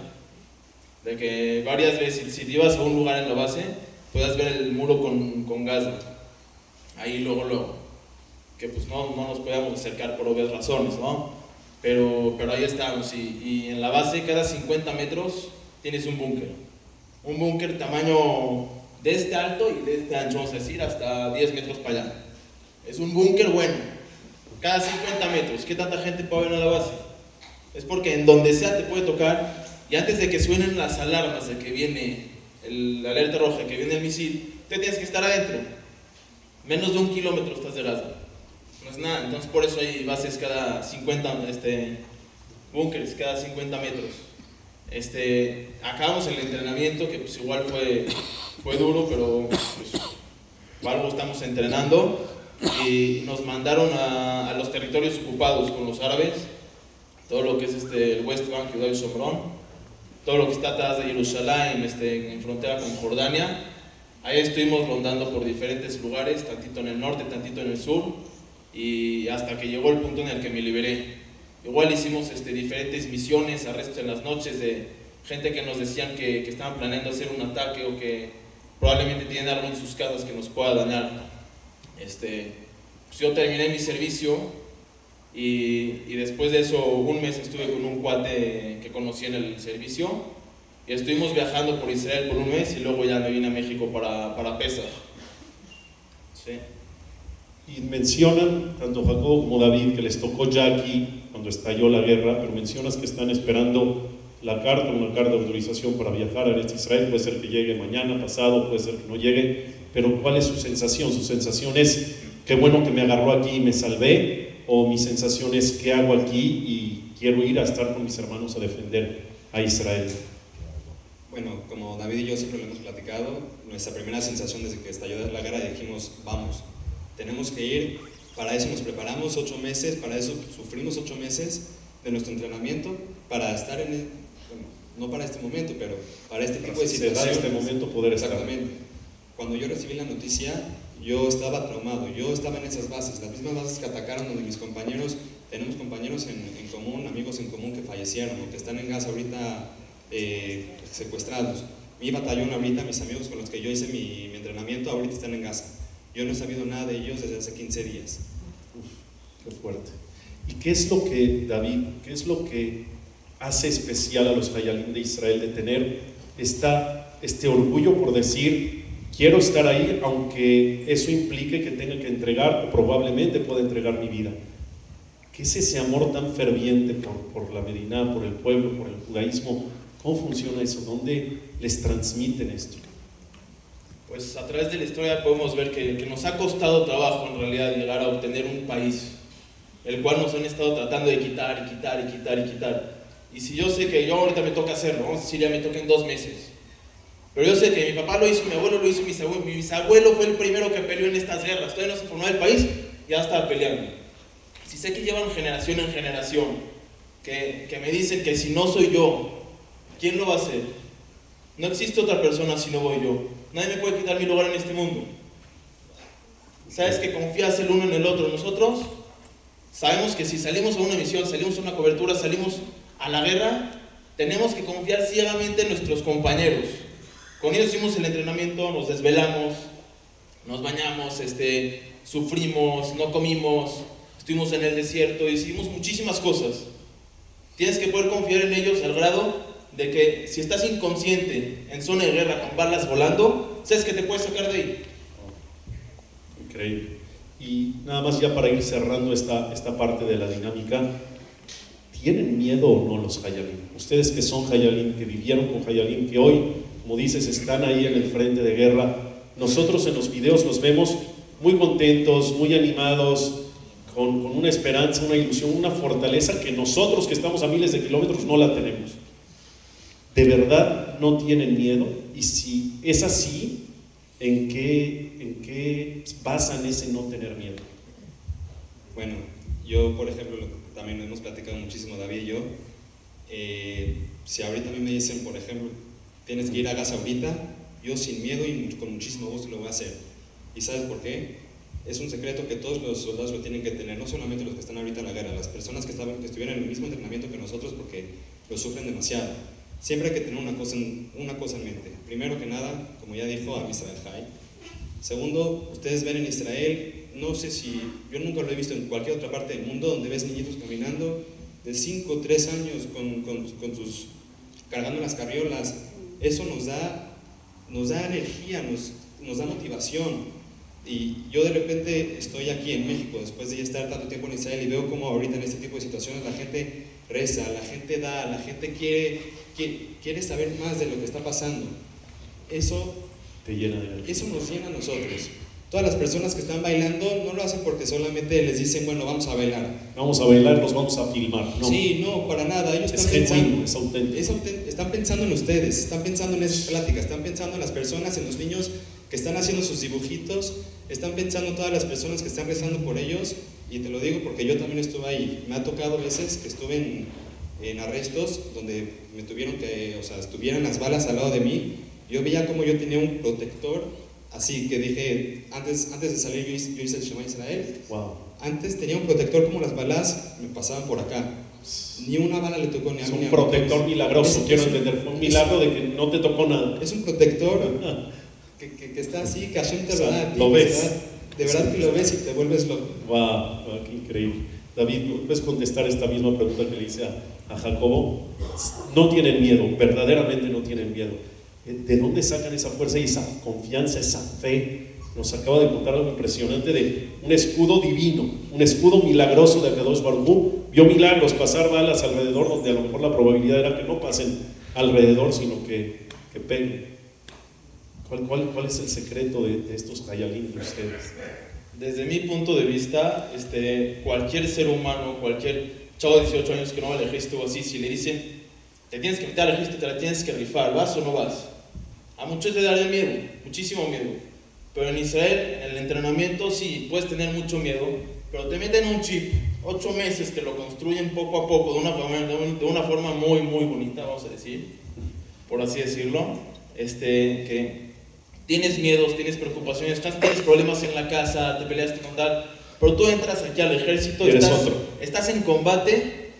De que varias veces, si te ibas a un lugar en la base, puedas ver el muro con, con Gaza. Ahí luego, luego. Que pues no, no nos podíamos acercar por obvias razones, ¿no? Pero, pero ahí estamos. Y, y en la base, cada 50 metros, tienes un búnker. Un búnker tamaño de este alto y de este ancho, vamos a decir, hasta 10 metros para allá. Es un búnker bueno. Cada 50 metros. ¿Qué tanta gente puede haber en la base? Es porque en donde sea te puede tocar y antes de que suenen las alarmas de que viene el- la alerta roja, que viene el misil, te tienes que estar adentro. Menos de un kilómetro estás de Gaza. No es nada. Entonces por eso hay bases cada 50, este, búnkeres cada 50 metros. Este, acabamos el entrenamiento que pues igual fue, fue duro, pero pues, algo estamos entrenando y nos mandaron a, a los territorios ocupados con los árabes, todo lo que es este, el West Bank, Judá y Sombrón, todo lo que está atrás de Jerusalén, este, en frontera con Jordania. Ahí estuvimos rondando por diferentes lugares, tantito en el norte, tantito en el sur, y hasta que llegó el punto en el que me liberé. Igual hicimos este, diferentes misiones, arrestos en las noches de gente que nos decían que, que estaban planeando hacer un ataque o que probablemente tienen algo en sus casas que nos pueda dañar. Este, pues yo terminé mi servicio y, y después de eso un mes estuve con un cuate que conocí en el servicio y estuvimos viajando por Israel por un mes y luego ya me vine a México para, para Pesach. Sí. Y mencionan, tanto Jacobo como David, que les tocó ya aquí cuando estalló la guerra, pero mencionas que están esperando la carta, una carta de autorización para viajar a este Israel. Puede ser que llegue mañana, pasado, puede ser que no llegue, pero ¿cuál es su sensación? Su sensación es, qué bueno que me agarró aquí y me salvé, o mi sensación es, ¿qué hago aquí? Y quiero ir a estar con mis hermanos a defender a Israel. Bueno, como David y yo siempre lo hemos platicado, nuestra primera sensación desde que estalló la guerra dijimos, vamos, tenemos que ir, para eso nos preparamos ocho meses, para eso sufrimos ocho meses de nuestro entrenamiento, para estar en, el- bueno, no para este momento, pero para este tipo de situaciones. este momento poder estar. Exactamente. Cuando yo recibí la noticia, yo estaba traumado, yo estaba en esas bases, las mismas bases que atacaron donde mis compañeros, tenemos compañeros en, en común, amigos en común que fallecieron o que están en Gaza ahorita eh, secuestrados. Mi batallón ahorita, mis amigos con los que yo hice mi, mi entrenamiento, ahorita están en Gaza. Yo no he sabido nada de ellos desde hace 15 días. Qué fuerte. ¿Y qué es lo que, David, qué es lo que hace especial a los Hayalim de Israel de tener esta, este orgullo por decir, quiero estar ahí, aunque eso implique que tenga que entregar, o probablemente pueda entregar mi vida? ¿Qué es ese amor tan ferviente por, por la Medina, por el pueblo, por el judaísmo? ¿Cómo funciona eso? ¿Dónde les transmiten esto? Pues a través de la historia podemos ver que, que nos ha costado trabajo en realidad llegar a obtener un país, el cual nos han estado tratando de quitar y quitar y quitar y quitar. Y si yo sé que yo ahorita me toca hacerlo, vamos a ya me toca en dos meses, pero yo sé que mi papá lo hizo, mi abuelo lo hizo, mi bisabuelo, mi bisabuelo fue el primero que peleó en estas guerras, todavía no se formó el país, ya estaba peleando. Si sé que llevan generación en generación, que, que me dicen que si no soy yo, ¿quién lo va a hacer? No existe otra persona si no voy yo. Nadie me puede quitar mi lugar en este mundo. Sabes que confías el uno en el otro. Nosotros sabemos que si salimos a una misión, salimos a una cobertura, salimos a la guerra, tenemos que confiar ciegamente en nuestros compañeros. Con ellos hicimos el entrenamiento, nos desvelamos, nos bañamos, este, sufrimos, no comimos, estuvimos en el desierto, hicimos muchísimas cosas. Tienes que poder confiar en ellos al grado de que si estás inconsciente en zona de guerra con balas volando, sabes que te puedes sacar de ahí. Increíble. Y nada más ya para ir cerrando esta, esta parte de la dinámica, ¿tienen miedo o no los Hayalim? Ustedes que son Hayalim, que vivieron con Hayalim, que hoy, como dices, están ahí en el frente de guerra, nosotros en los videos los vemos muy contentos, muy animados, con, con, una esperanza, una ilusión, una fortaleza que nosotros que estamos a miles de kilómetros no la tenemos. ¿De verdad no tienen miedo? Y si es así, ¿en qué, en qué basan ese no tener miedo? Bueno, yo, por ejemplo, también lo hemos platicado muchísimo David y yo. Eh, si ahorita a mí me dicen, por ejemplo, tienes que ir a Gaza ahorita, yo sin miedo y con muchísimo gusto lo voy a hacer. ¿Y sabes por qué? Es un secreto que todos los soldados lo tienen que tener, no solamente los que están ahorita en la guerra, las personas que, estaban, que estuvieron en el mismo entrenamiento que nosotros porque lo sufren demasiado. Siempre hay que tener una cosa, en, una cosa en mente. Primero que nada, como ya dijo a Israel High. Segundo, ustedes ven en Israel, no sé si, yo nunca lo he visto en cualquier otra parte del mundo, donde ves niñitos caminando de 5 o 3 años con, con, con sus, cargando las carriolas. Eso nos da, nos da energía, nos, nos da motivación. Y yo de repente estoy aquí en México, después de ya estar tanto tiempo en Israel, y veo como ahorita en este tipo de situaciones la gente reza, la gente da, la gente quiere, quiere, quiere saber más de lo que está pasando. Eso, Te llena de eso nos llena a nosotros. Todas las personas que están bailando no lo hacen porque solamente les dicen, bueno, vamos a bailar. Vamos a bailar, los vamos a filmar. No, Sí, no, para nada. Ellos es están pensando, es auténtico. es auténtico. están pensando en ustedes, están pensando en esas pláticas, están pensando en las personas, en los niños que están haciendo sus dibujitos, están pensando en todas las personas que están rezando por ellos. Y te lo digo porque yo también estuve ahí. Me ha tocado veces que estuve en, en arrestos donde me tuvieron que, o sea, estuvieran las balas al lado de mí. Yo veía como yo tenía un protector, así que dije, antes, antes de salir yo hice, yo hice el Shema Israel. Wow. Antes tenía un protector como las balas me pasaban por acá. Ni una bala le tocó ni a Es un protector milagroso, Es- quiero es entender. Fue un milagro de que no te tocó nada. Es un protector <laughs> que, que- que está así, que Hashem te O sea, lo da lo ves. verdad- De verdad que lo ves y te vuelves loco. Wow, wow, qué increíble. David, ¿puedes contestar esta misma pregunta que le hice a, a Jacobo? No tienen miedo, verdaderamente no tienen miedo. ¿De dónde sacan esa fuerza y esa confianza, esa fe? Nos acaba de contar algo impresionante de un escudo divino, un escudo milagroso de Akadosh Baruj. Vio milagros, pasar balas alrededor donde a lo mejor la probabilidad era que no pasen alrededor, sino que, que peguen. ¿Cuál, es el secreto de, estos Hayalim de ustedes? Desde mi punto de vista, este, cualquier ser humano, cualquier chavo de 18 años que no va al ejército o así, si le dicen, te tienes que meter al ejército, te la tienes que rifar, ¿vas o no vas? A muchos le daría miedo, muchísimo miedo. Pero en Israel, en el entrenamiento, sí, puedes tener mucho miedo, pero te meten un chip, ocho meses que lo construyen poco a poco, de una forma, de un- de una forma muy, muy bonita, vamos a decir, por así decirlo, este, que tienes miedos, tienes preocupaciones, tienes problemas en la casa, te peleaste con tal, pero tú entras aquí al ejército, Y eres estás, otro. estás en combate,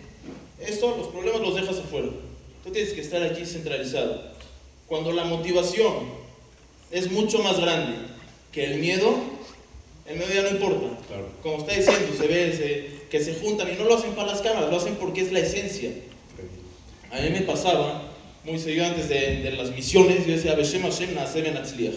eso, los problemas los dejas afuera. Tú tienes que estar aquí centralizado. Cuando la motivación es mucho más grande que el miedo, el miedo ya no importa. Claro. Como está diciendo, se ve se- que se juntan y no lo hacen para las cámaras, lo hacen porque es la esencia. A mí me pasaba muy seguido antes de, de las misiones, yo decía, Beshem Hashem Naaseh Ben Atzliach".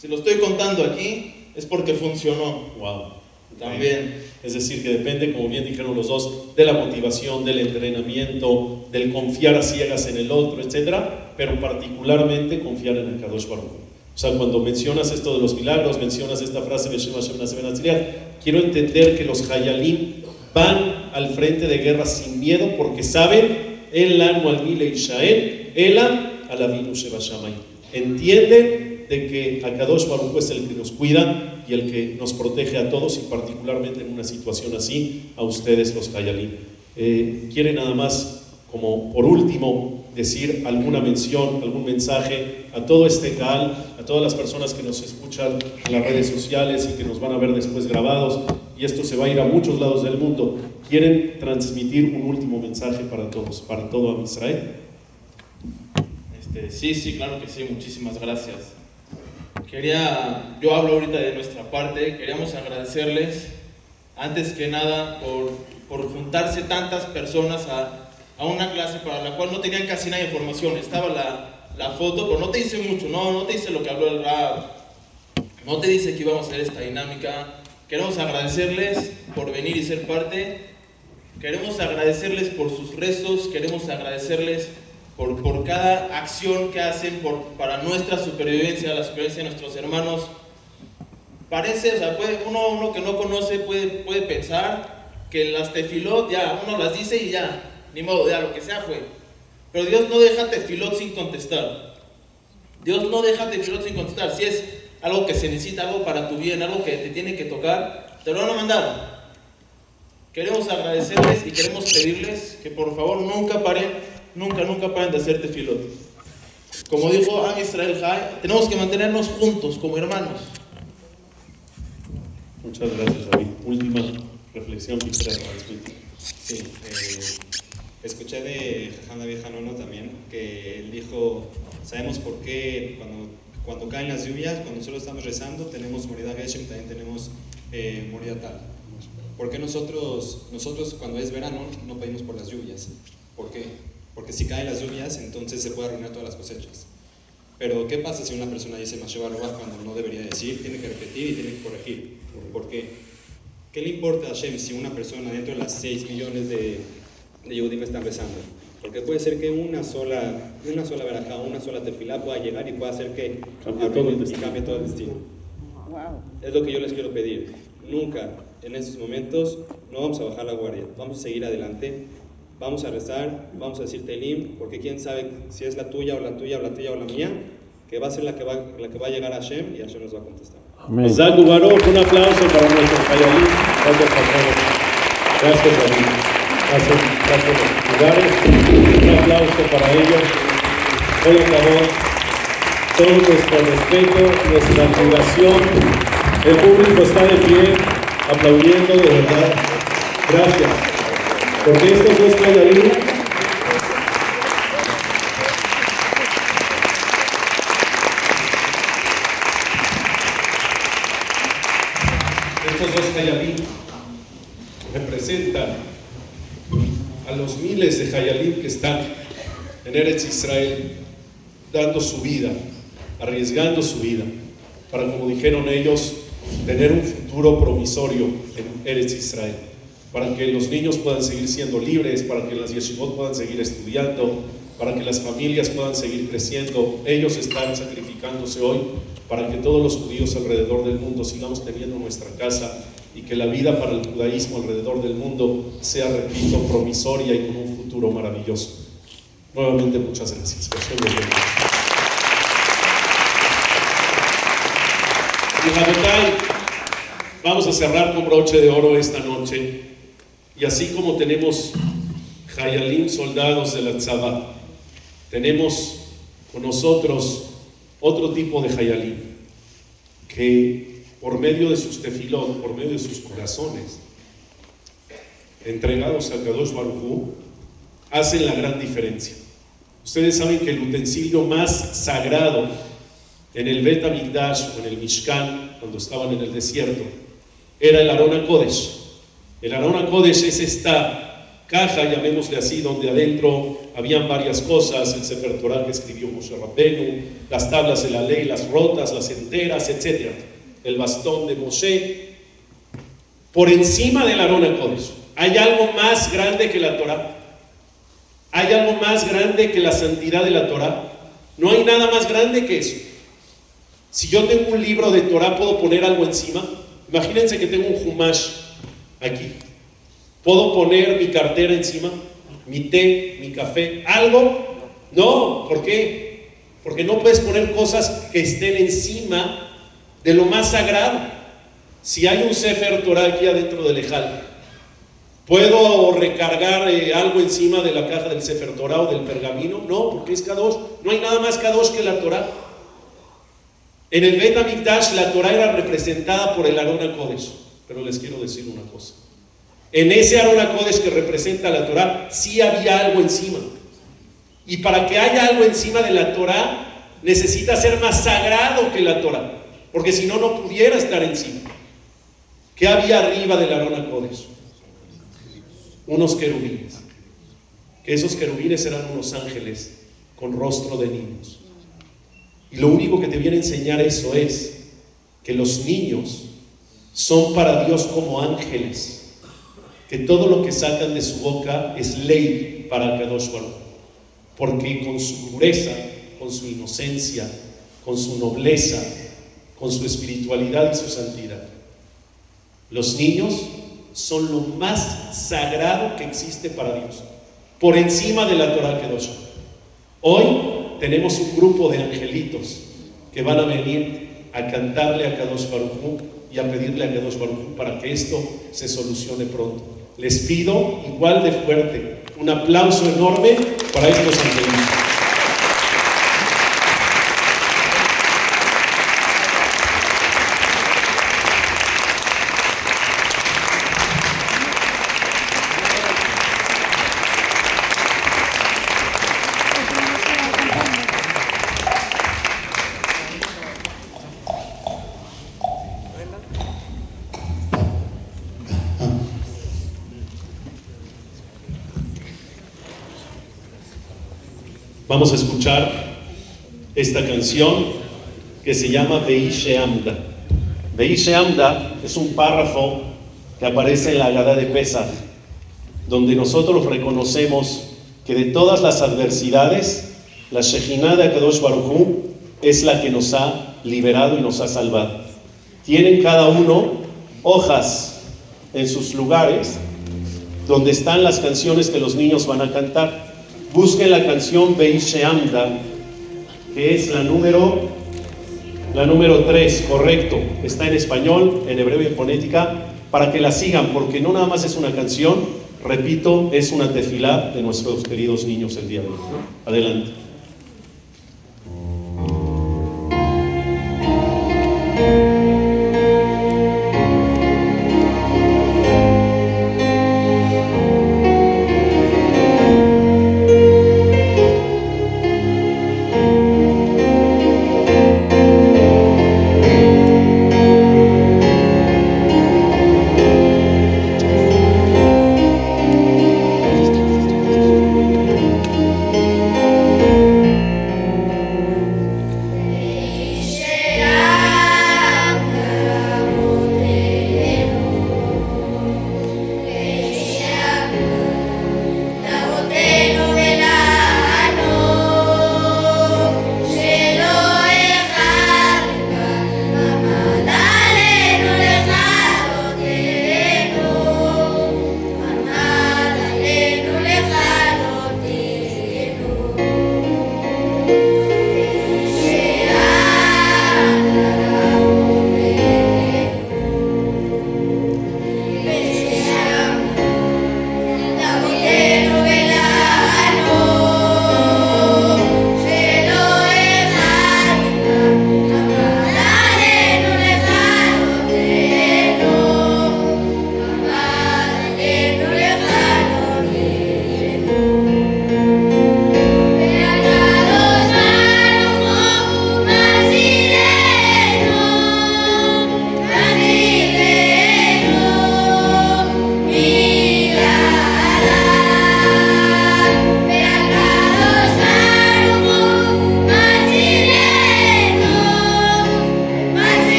Si lo estoy contando aquí, es porque funcionó. Wow. También. Es decir, que depende, como bien dijeron los dos, de la motivación, del entrenamiento, del confiar a ciegas en el otro, etcétera, pero particularmente confiar en el Kadosh Baruj Hu. O sea, cuando mencionas esto de los milagros, mencionas esta frase Beshem Hashem Naaseh Ben Atzliach", quiero entender que los Hayalim van al frente de guerra sin miedo porque saben el anu al mile Ishael, ela alavinu sheba shamay. Entienden de que Akadosh Baruj Hu es el que nos cuida y el que nos protege a todos y particularmente en una situación así a ustedes los Hayalim. Eh, ¿Quiere nada más, como por último, decir alguna mención, algún mensaje a todo este cal, a todas las personas que nos escuchan en las redes sociales y que nos van a ver después grabados? Y esto se va a ir a muchos lados del mundo. ¿Quieren transmitir un último mensaje para todos, para todo Israel? Este, sí, sí, claro que sí, muchísimas gracias. Quería, yo hablo ahorita de nuestra parte, queríamos agradecerles, antes que nada, por, por juntarse tantas personas a, a una clase para la cual no tenían casi nada de información. Estaba la, la foto, pero no te dice mucho, no, no te dice lo que habló el rap, no te dice que íbamos a hacer esta dinámica. Queremos agradecerles por venir y ser parte. Queremos agradecerles por sus rezos, queremos agradecerles por, por cada acción que hacen por, para nuestra supervivencia, la supervivencia de nuestros hermanos. Parece, o sea, puede, uno, uno que no conoce puede, puede pensar que las tefilot ya, uno las dice y ya, ni modo, ya lo que sea fue. Pero Dios no deja tefilot sin contestar. Dios no deja tefilot sin contestar. Si es algo que se necesita, algo para tu bien, algo que te tiene que tocar, te lo van a mandar. Queremos agradecerles y queremos pedirles que por favor nunca paren, nunca, nunca paren de hacer tefilot. Como dijo Am Israel Jai, tenemos que mantenernos juntos como hermanos. Muchas gracias, David. Última reflexión que quisiera transmitir. Sí, eh, escuché de Jajam David Hanono también que él dijo, sabemos por qué cuando, cuando caen las lluvias, cuando solo estamos rezando, tenemos Morida Geshem, también tenemos eh, Morida Tal. ¿Por qué nosotros, nosotros cuando es verano no pedimos por las lluvias? ¿Por qué? Porque si caen las lluvias, entonces se puede arruinar todas las cosechas. Pero ¿qué pasa si una persona dice Masheba Ruach cuando no debería decir? Tiene que repetir y tiene que corregir. ¿Por qué? ¿Qué le importa a Hashem si una persona dentro de las 6 millones de, de Yehudim están rezando? Porque puede ser que una sola, una sola verajá, una sola tefilá pueda llegar y pueda hacer que Cambie todo el y destino. cambie todo el destino. Es lo que yo les quiero pedir. Nunca en estos momentos no vamos a bajar la guardia. Vamos a seguir adelante. Vamos a rezar, vamos a decir Telim, porque quién sabe si es la tuya o la tuya o la tuya o la mía, que va a ser la que va, la que va a llegar a Hashem y Hashem nos va a contestar. Zagu Baruch, un aplauso para nuestros Hayalim. Gracias a todos. Gracias, David. Gracias, gracias a los lugares. Un aplauso para ellos. Hoy acabó todo nuestro respeto, nuestra admiración. El público está de pie, aplaudiendo de verdad. Gracias. Porque estos dos Hayalim Estos dos Hayalim representan a los miles de Hayalim que están en Eretz Israel dando su vida, arriesgando su vida, para, como dijeron ellos, tener un futuro promisorio en Eretz Israel, para que los niños puedan seguir siendo libres, para que las yeshivot puedan seguir estudiando, para que las familias puedan seguir creciendo. Ellos están sacrificándose hoy para que todos los judíos alrededor del mundo sigamos teniendo nuestra casa y que la vida para el judaísmo alrededor del mundo sea, repito, promisoria y con un futuro maravilloso. Nuevamente, muchas gracias. Y Rabotai, vamos a cerrar con broche de oro esta noche. Y así como tenemos Hayalim, soldados de la Tzabá, tenemos con nosotros otro tipo de Hayalim, que por medio de sus tefilot, por medio de sus corazones, entregados al Kadosh Baruj hacen la gran diferencia. Ustedes saben que el utensilio más sagrado en el Bet HaMikdash o en el Mishkan, cuando estaban en el desierto, era el Arona Kodesh. El Arona Kodesh es esta caja, llamémosle así, donde adentro habían varias cosas, el Sefer Torah que escribió Moshe Rabbenu, las tablas de la ley, las rotas, las enteras, etc. El bastón de Moshe. Por encima del Arona Kodesh, ¿hay algo más grande que la Torah? ¿Hay algo más grande que la santidad de la Torah? No hay nada más grande que eso. Si yo tengo un libro de Torah, ¿puedo poner algo encima? Imagínense que tengo un Humash aquí. ¿Puedo poner mi cartera encima? ¿Mi té? ¿Mi café? ¿Algo? No, ¿por qué? Porque no puedes poner cosas que estén encima de lo más sagrado. Si hay un Sefer Torah aquí adentro del Ejal, ¿puedo recargar eh, algo encima de la caja del Sefer Torah o del pergamino? No, porque es Kadosh. No hay nada más Kadosh que la Torah. En el Bet HaMikdash la Torah era representada por el Arona Kodesh. Pero les quiero decir una cosa. En ese Arona Kodesh que representa la Torah, sí había algo encima. Y para que haya algo encima de la Torah, necesita ser más sagrado que la Torah. Porque si no, no pudiera estar encima. ¿Qué había arriba del Arona Kodesh? Unos querubines. Que esos querubines eran unos ángeles con rostro de niños. Y lo único que te viene a enseñar eso es que los niños son para Dios como ángeles que todo lo que sacan de su boca es ley para Kadosh Baruch. Porque con su dureza, con su inocencia, con su nobleza, con su espiritualidad y su santidad, los niños son lo más sagrado que existe para Dios, por encima de la Torah Kedosh. Hoy tenemos un grupo de angelitos que van a venir a cantarle a Kadosh y a pedirle a Baruch para que esto se solucione pronto. Les pido igual de fuerte un aplauso enorme para estos angelitos. Vamos a escuchar esta canción que se llama Beishe Amda. Beishe Amda es un párrafo que aparece en la Agada de Pesach, donde nosotros reconocemos que de todas las adversidades, la Shejinah de Akadosh Baruj es la que nos ha liberado y nos ha salvado. Tienen cada uno hojas en sus lugares donde están las canciones que los niños van a cantar. Busquen la canción Beisheamda, que es la número, la número 3, correcto. Está en español, en hebreo y en fonética, para que la sigan, porque no nada más es una canción, repito, es una tefilá de nuestros queridos niños el día de hoy. Adelante.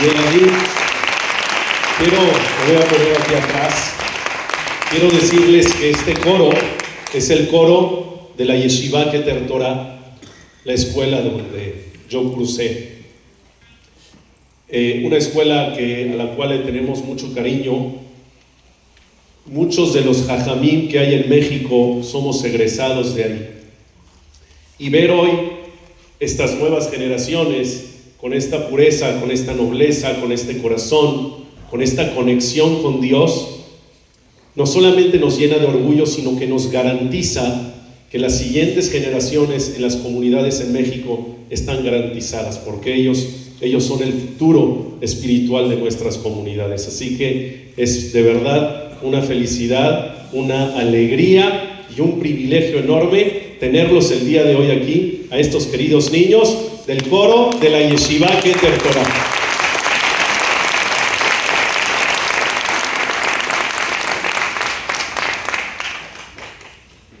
Nuestros Yeladí. Quiero, voy a poner aquí atrás, quiero decirles que este coro es el coro de la Yeshiva Keter Torah, la escuela donde yo crucé. Eh, una escuela que, a la cual le tenemos mucho cariño. Muchos de los jajamín que hay en México somos egresados de ahí. Y ver hoy estas nuevas generaciones con esta pureza, con esta nobleza, con este corazón, con esta conexión con Dios, no solamente nos llena de orgullo, sino que nos garantiza que las siguientes generaciones en las comunidades en México están garantizadas, porque ellos, ellos son el futuro espiritual de nuestras comunidades. Así que es de verdad una felicidad, una alegría y un privilegio enorme tenerlos el día de hoy aquí, a estos queridos niños del coro de la Yeshiva Keter.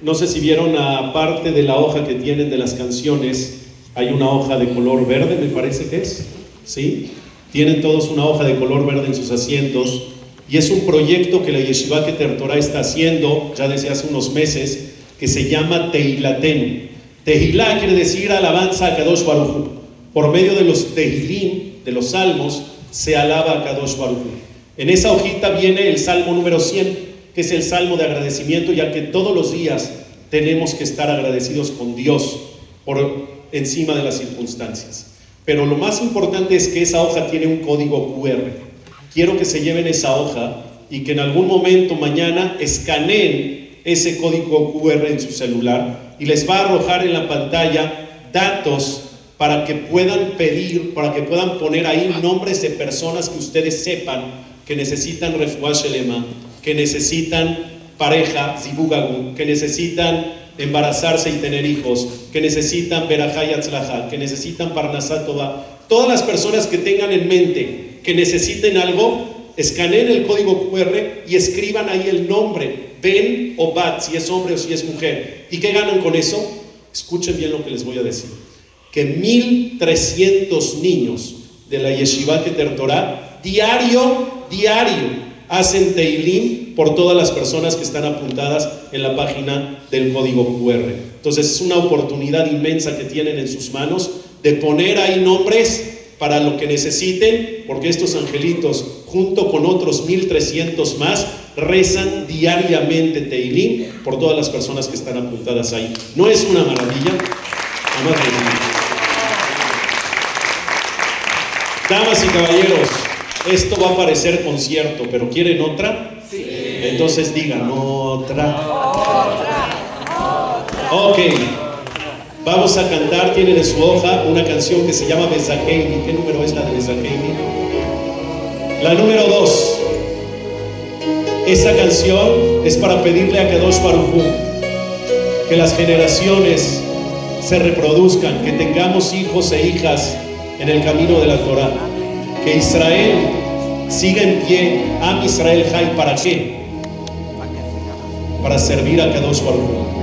No sé si vieron aparte de la hoja que tienen de las canciones, hay una hoja de color verde, me parece que es, ¿sí? Tienen todos una hoja de color verde en sus asientos y es un proyecto que la Yeshiva Keter está haciendo ya desde hace unos meses que se llama Teilaten. Tehilá quiere decir alabanza a Kadosh Baruj Por medio de los Tehilim, de los salmos, se alaba a Kadosh Baruj En esa hojita viene el salmo número 100, que es el salmo de agradecimiento, ya que todos los días tenemos que estar agradecidos con Dios por encima de las circunstancias. Pero lo más importante es que esa hoja tiene un código QR. Quiero que se lleven esa hoja y que en algún momento mañana escaneen ese código QR en su celular y les va a arrojar en la pantalla datos para que puedan pedir, para que puedan poner ahí nombres de personas que ustedes sepan que necesitan refuash elema que necesitan pareja, zibugagu, que necesitan embarazarse y tener hijos, que necesitan verajá que necesitan parnasatoba. Todas las personas que tengan en mente que necesiten algo, escaneen el código QR y escriban ahí el nombre, Ben o Bat, si es hombre o si es mujer. ¿Y qué ganan con eso? Escuchen bien lo que les voy a decir. Que 1300 niños de la Yeshiva Keter Torah, diario, diario, hacen Teilim por todas las personas que están apuntadas en la página del código QR. Entonces es una oportunidad inmensa que tienen en sus manos de poner ahí nombres para lo que necesiten, porque estos angelitos, junto con otros 1300 más, rezan diariamente Teilim por todas las personas que están apuntadas ahí. ¿No es una maravilla? Damas y caballeros, esto va a parecer concierto, pero ¿quieren otra? Sí. Entonces digan otra. Otra. Ok. Vamos a cantar, tienen en su hoja una canción que se llama Besakeini. ¿Qué número es la de Besakeini? La número dos. Esa canción es para pedirle a Kadosh Baruj que las generaciones se reproduzcan, que tengamos hijos e hijas en el camino de la Torah que Israel siga en pie. Am Israel Jai, ¿para qué? Para servir a Kadosh Baruch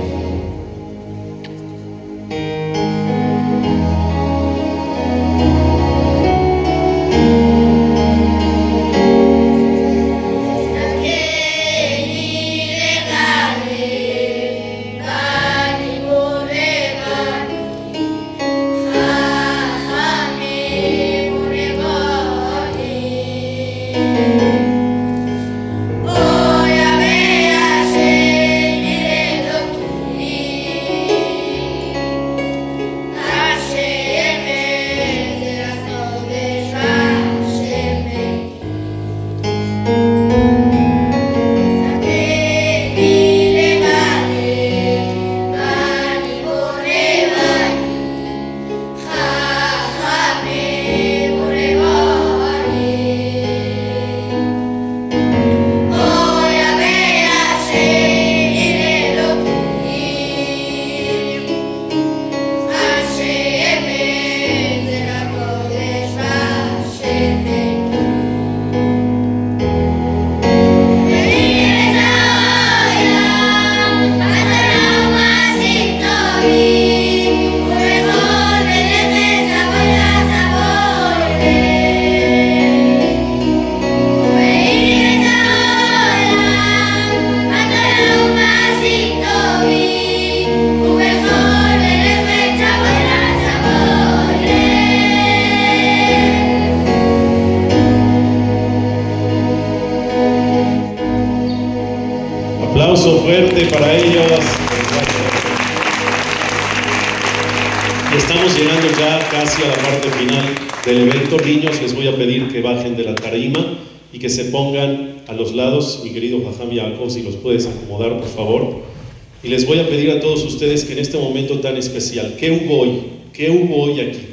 especial, ¿qué hubo hoy? ¿Qué hubo hoy aquí?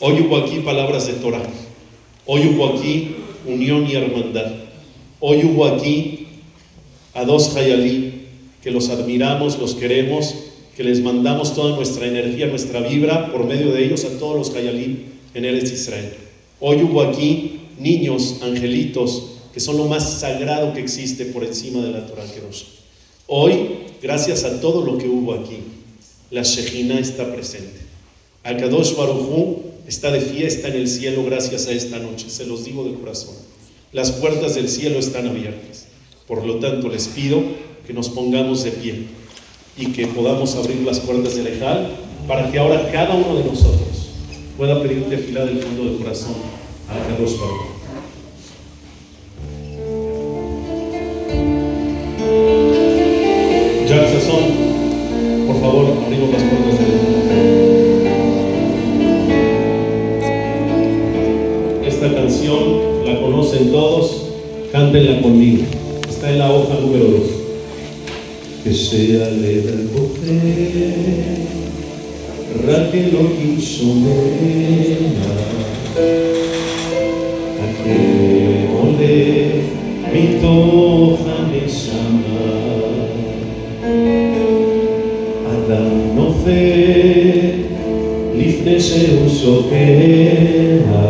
Hoy hubo aquí palabras de Torah. Hoy hubo aquí unión y hermandad. Hoy hubo aquí a dos Hayalí que los admiramos, los queremos, que les mandamos toda nuestra energía, nuestra vibra por medio de ellos a todos los Hayalí en Eres Israel. Hoy hubo aquí niños, angelitos, que son lo más sagrado que existe por encima de la Torah. Hoy, gracias a todo lo que hubo aquí, la Shejina está presente. Akadosh Baruj está de fiesta en el cielo gracias a esta noche, se los digo de corazón. Las puertas del cielo están abiertas. Por lo tanto, les pido que nos pongamos de pie y que podamos abrir las puertas del Ejal para que ahora cada uno de nosotros pueda pedir fila del fondo del corazón a Akadosh Baruj Anótenla conmigo. Está en la hoja número 2. Que sea letra mujer, Raquel lo quiso aquel molde mi toja me llama. Adán no fe, libre se usó que era.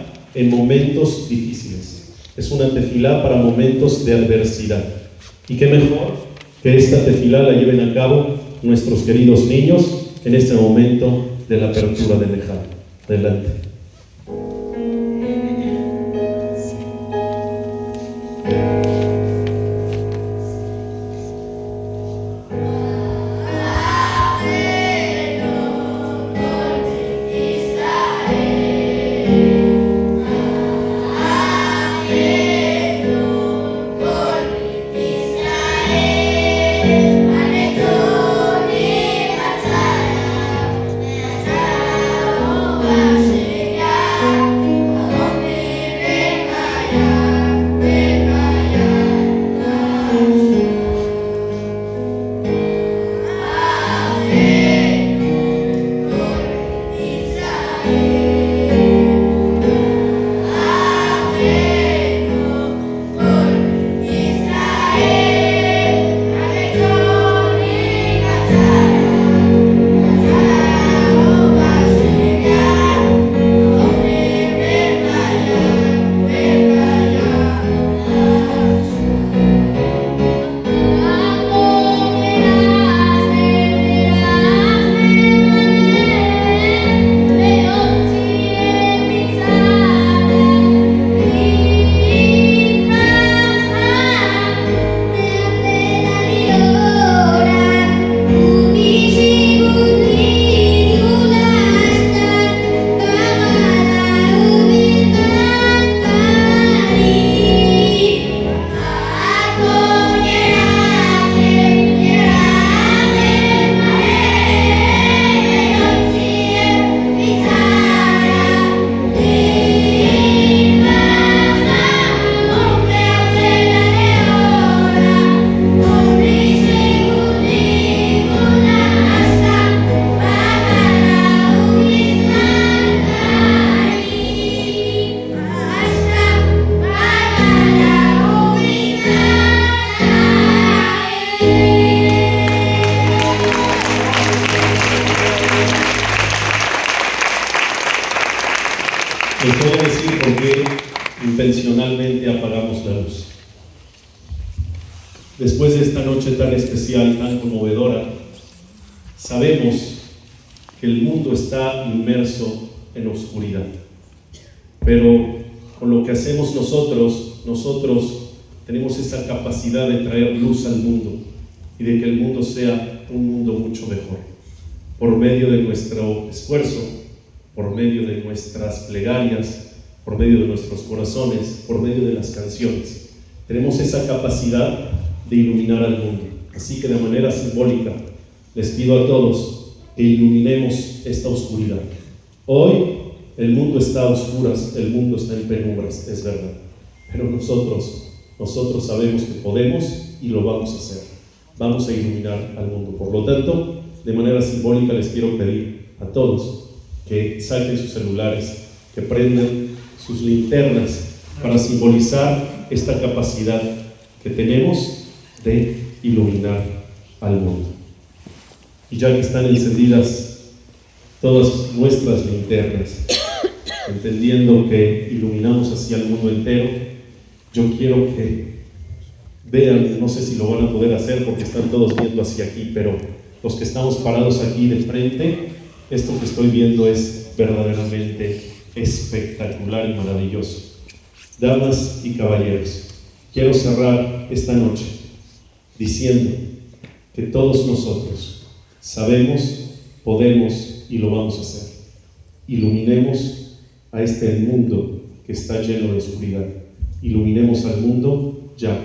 en momentos difíciles. Es una tefilá para momentos de adversidad. Y qué mejor que esta tefilá la lleven a cabo nuestros queridos niños en este momento de la apertura de Leján. Adelante. Nosotros, sabemos que podemos y lo vamos a hacer. Vamos a iluminar al mundo. Por lo tanto, de manera simbólica les quiero pedir a todos que saquen sus celulares, que prendan sus linternas para simbolizar esta capacidad que tenemos de iluminar al mundo. Y ya que están encendidas todas nuestras linternas, entendiendo que iluminamos hacia el mundo entero, yo quiero que vean, no sé si lo van a poder hacer porque están todos viendo hacia aquí, pero los que estamos parados aquí de frente, esto que estoy viendo es verdaderamente espectacular y maravilloso. Damas y caballeros, quiero cerrar esta noche diciendo que todos nosotros sabemos, podemos y lo vamos a hacer. Iluminemos a este mundo que está lleno de oscuridad. Iluminemos al mundo ya.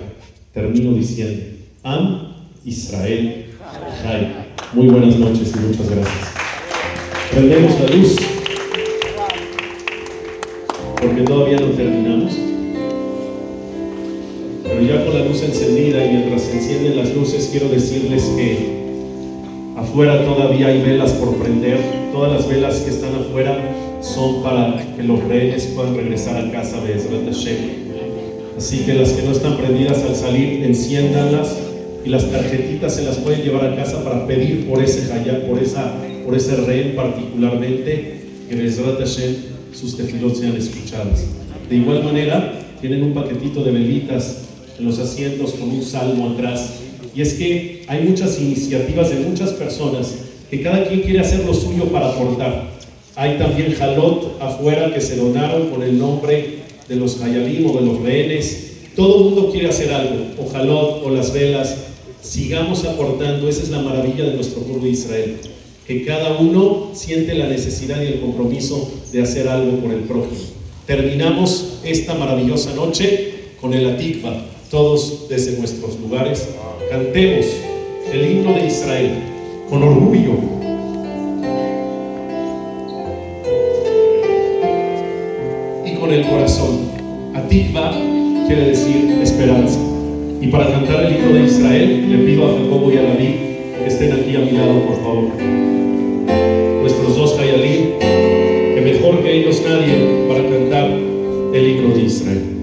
Termino diciendo, Am Israel Jai. Muy buenas noches y muchas gracias. Prendemos la luz porque todavía no terminamos. Pero ya con la luz encendida y mientras se encienden las luces, quiero decirles que afuera todavía hay velas por prender. Todas las velas que están afuera son para que los reyes puedan regresar a casa de Hashem. Así que las que no están prendidas al salir, enciéndanlas y las tarjetitas se las pueden llevar a casa para pedir por ese hayat, por, esa, por ese rey particularmente, que Bezrat Hashem sus tefilot sean escuchadas. De igual manera, tienen un paquetito de velitas en los asientos con un salmo atrás. Y es que hay muchas iniciativas de muchas personas que cada quien quiere hacer lo suyo para aportar. Hay también jalot afuera que se donaron con el nombre de los hayalim o de los rehenes. Todo el mundo quiere hacer algo, o jalot o las velas. Sigamos aportando, esa es la maravilla de nuestro pueblo de Israel que cada uno siente la necesidad y el compromiso de hacer algo por el prójimo. Terminamos esta maravillosa noche con el Atikva, todos desde nuestros lugares. Cantemos el himno de Israel con orgullo. Y con el corazón. Atikva quiere decir esperanza. Y para cantar el himno de Israel, le pido a Jacobo y a David que estén aquí a mi lado, por favor nuestros dos Hayalim, que mejor que ellos nadie para cantar el himno de Israel.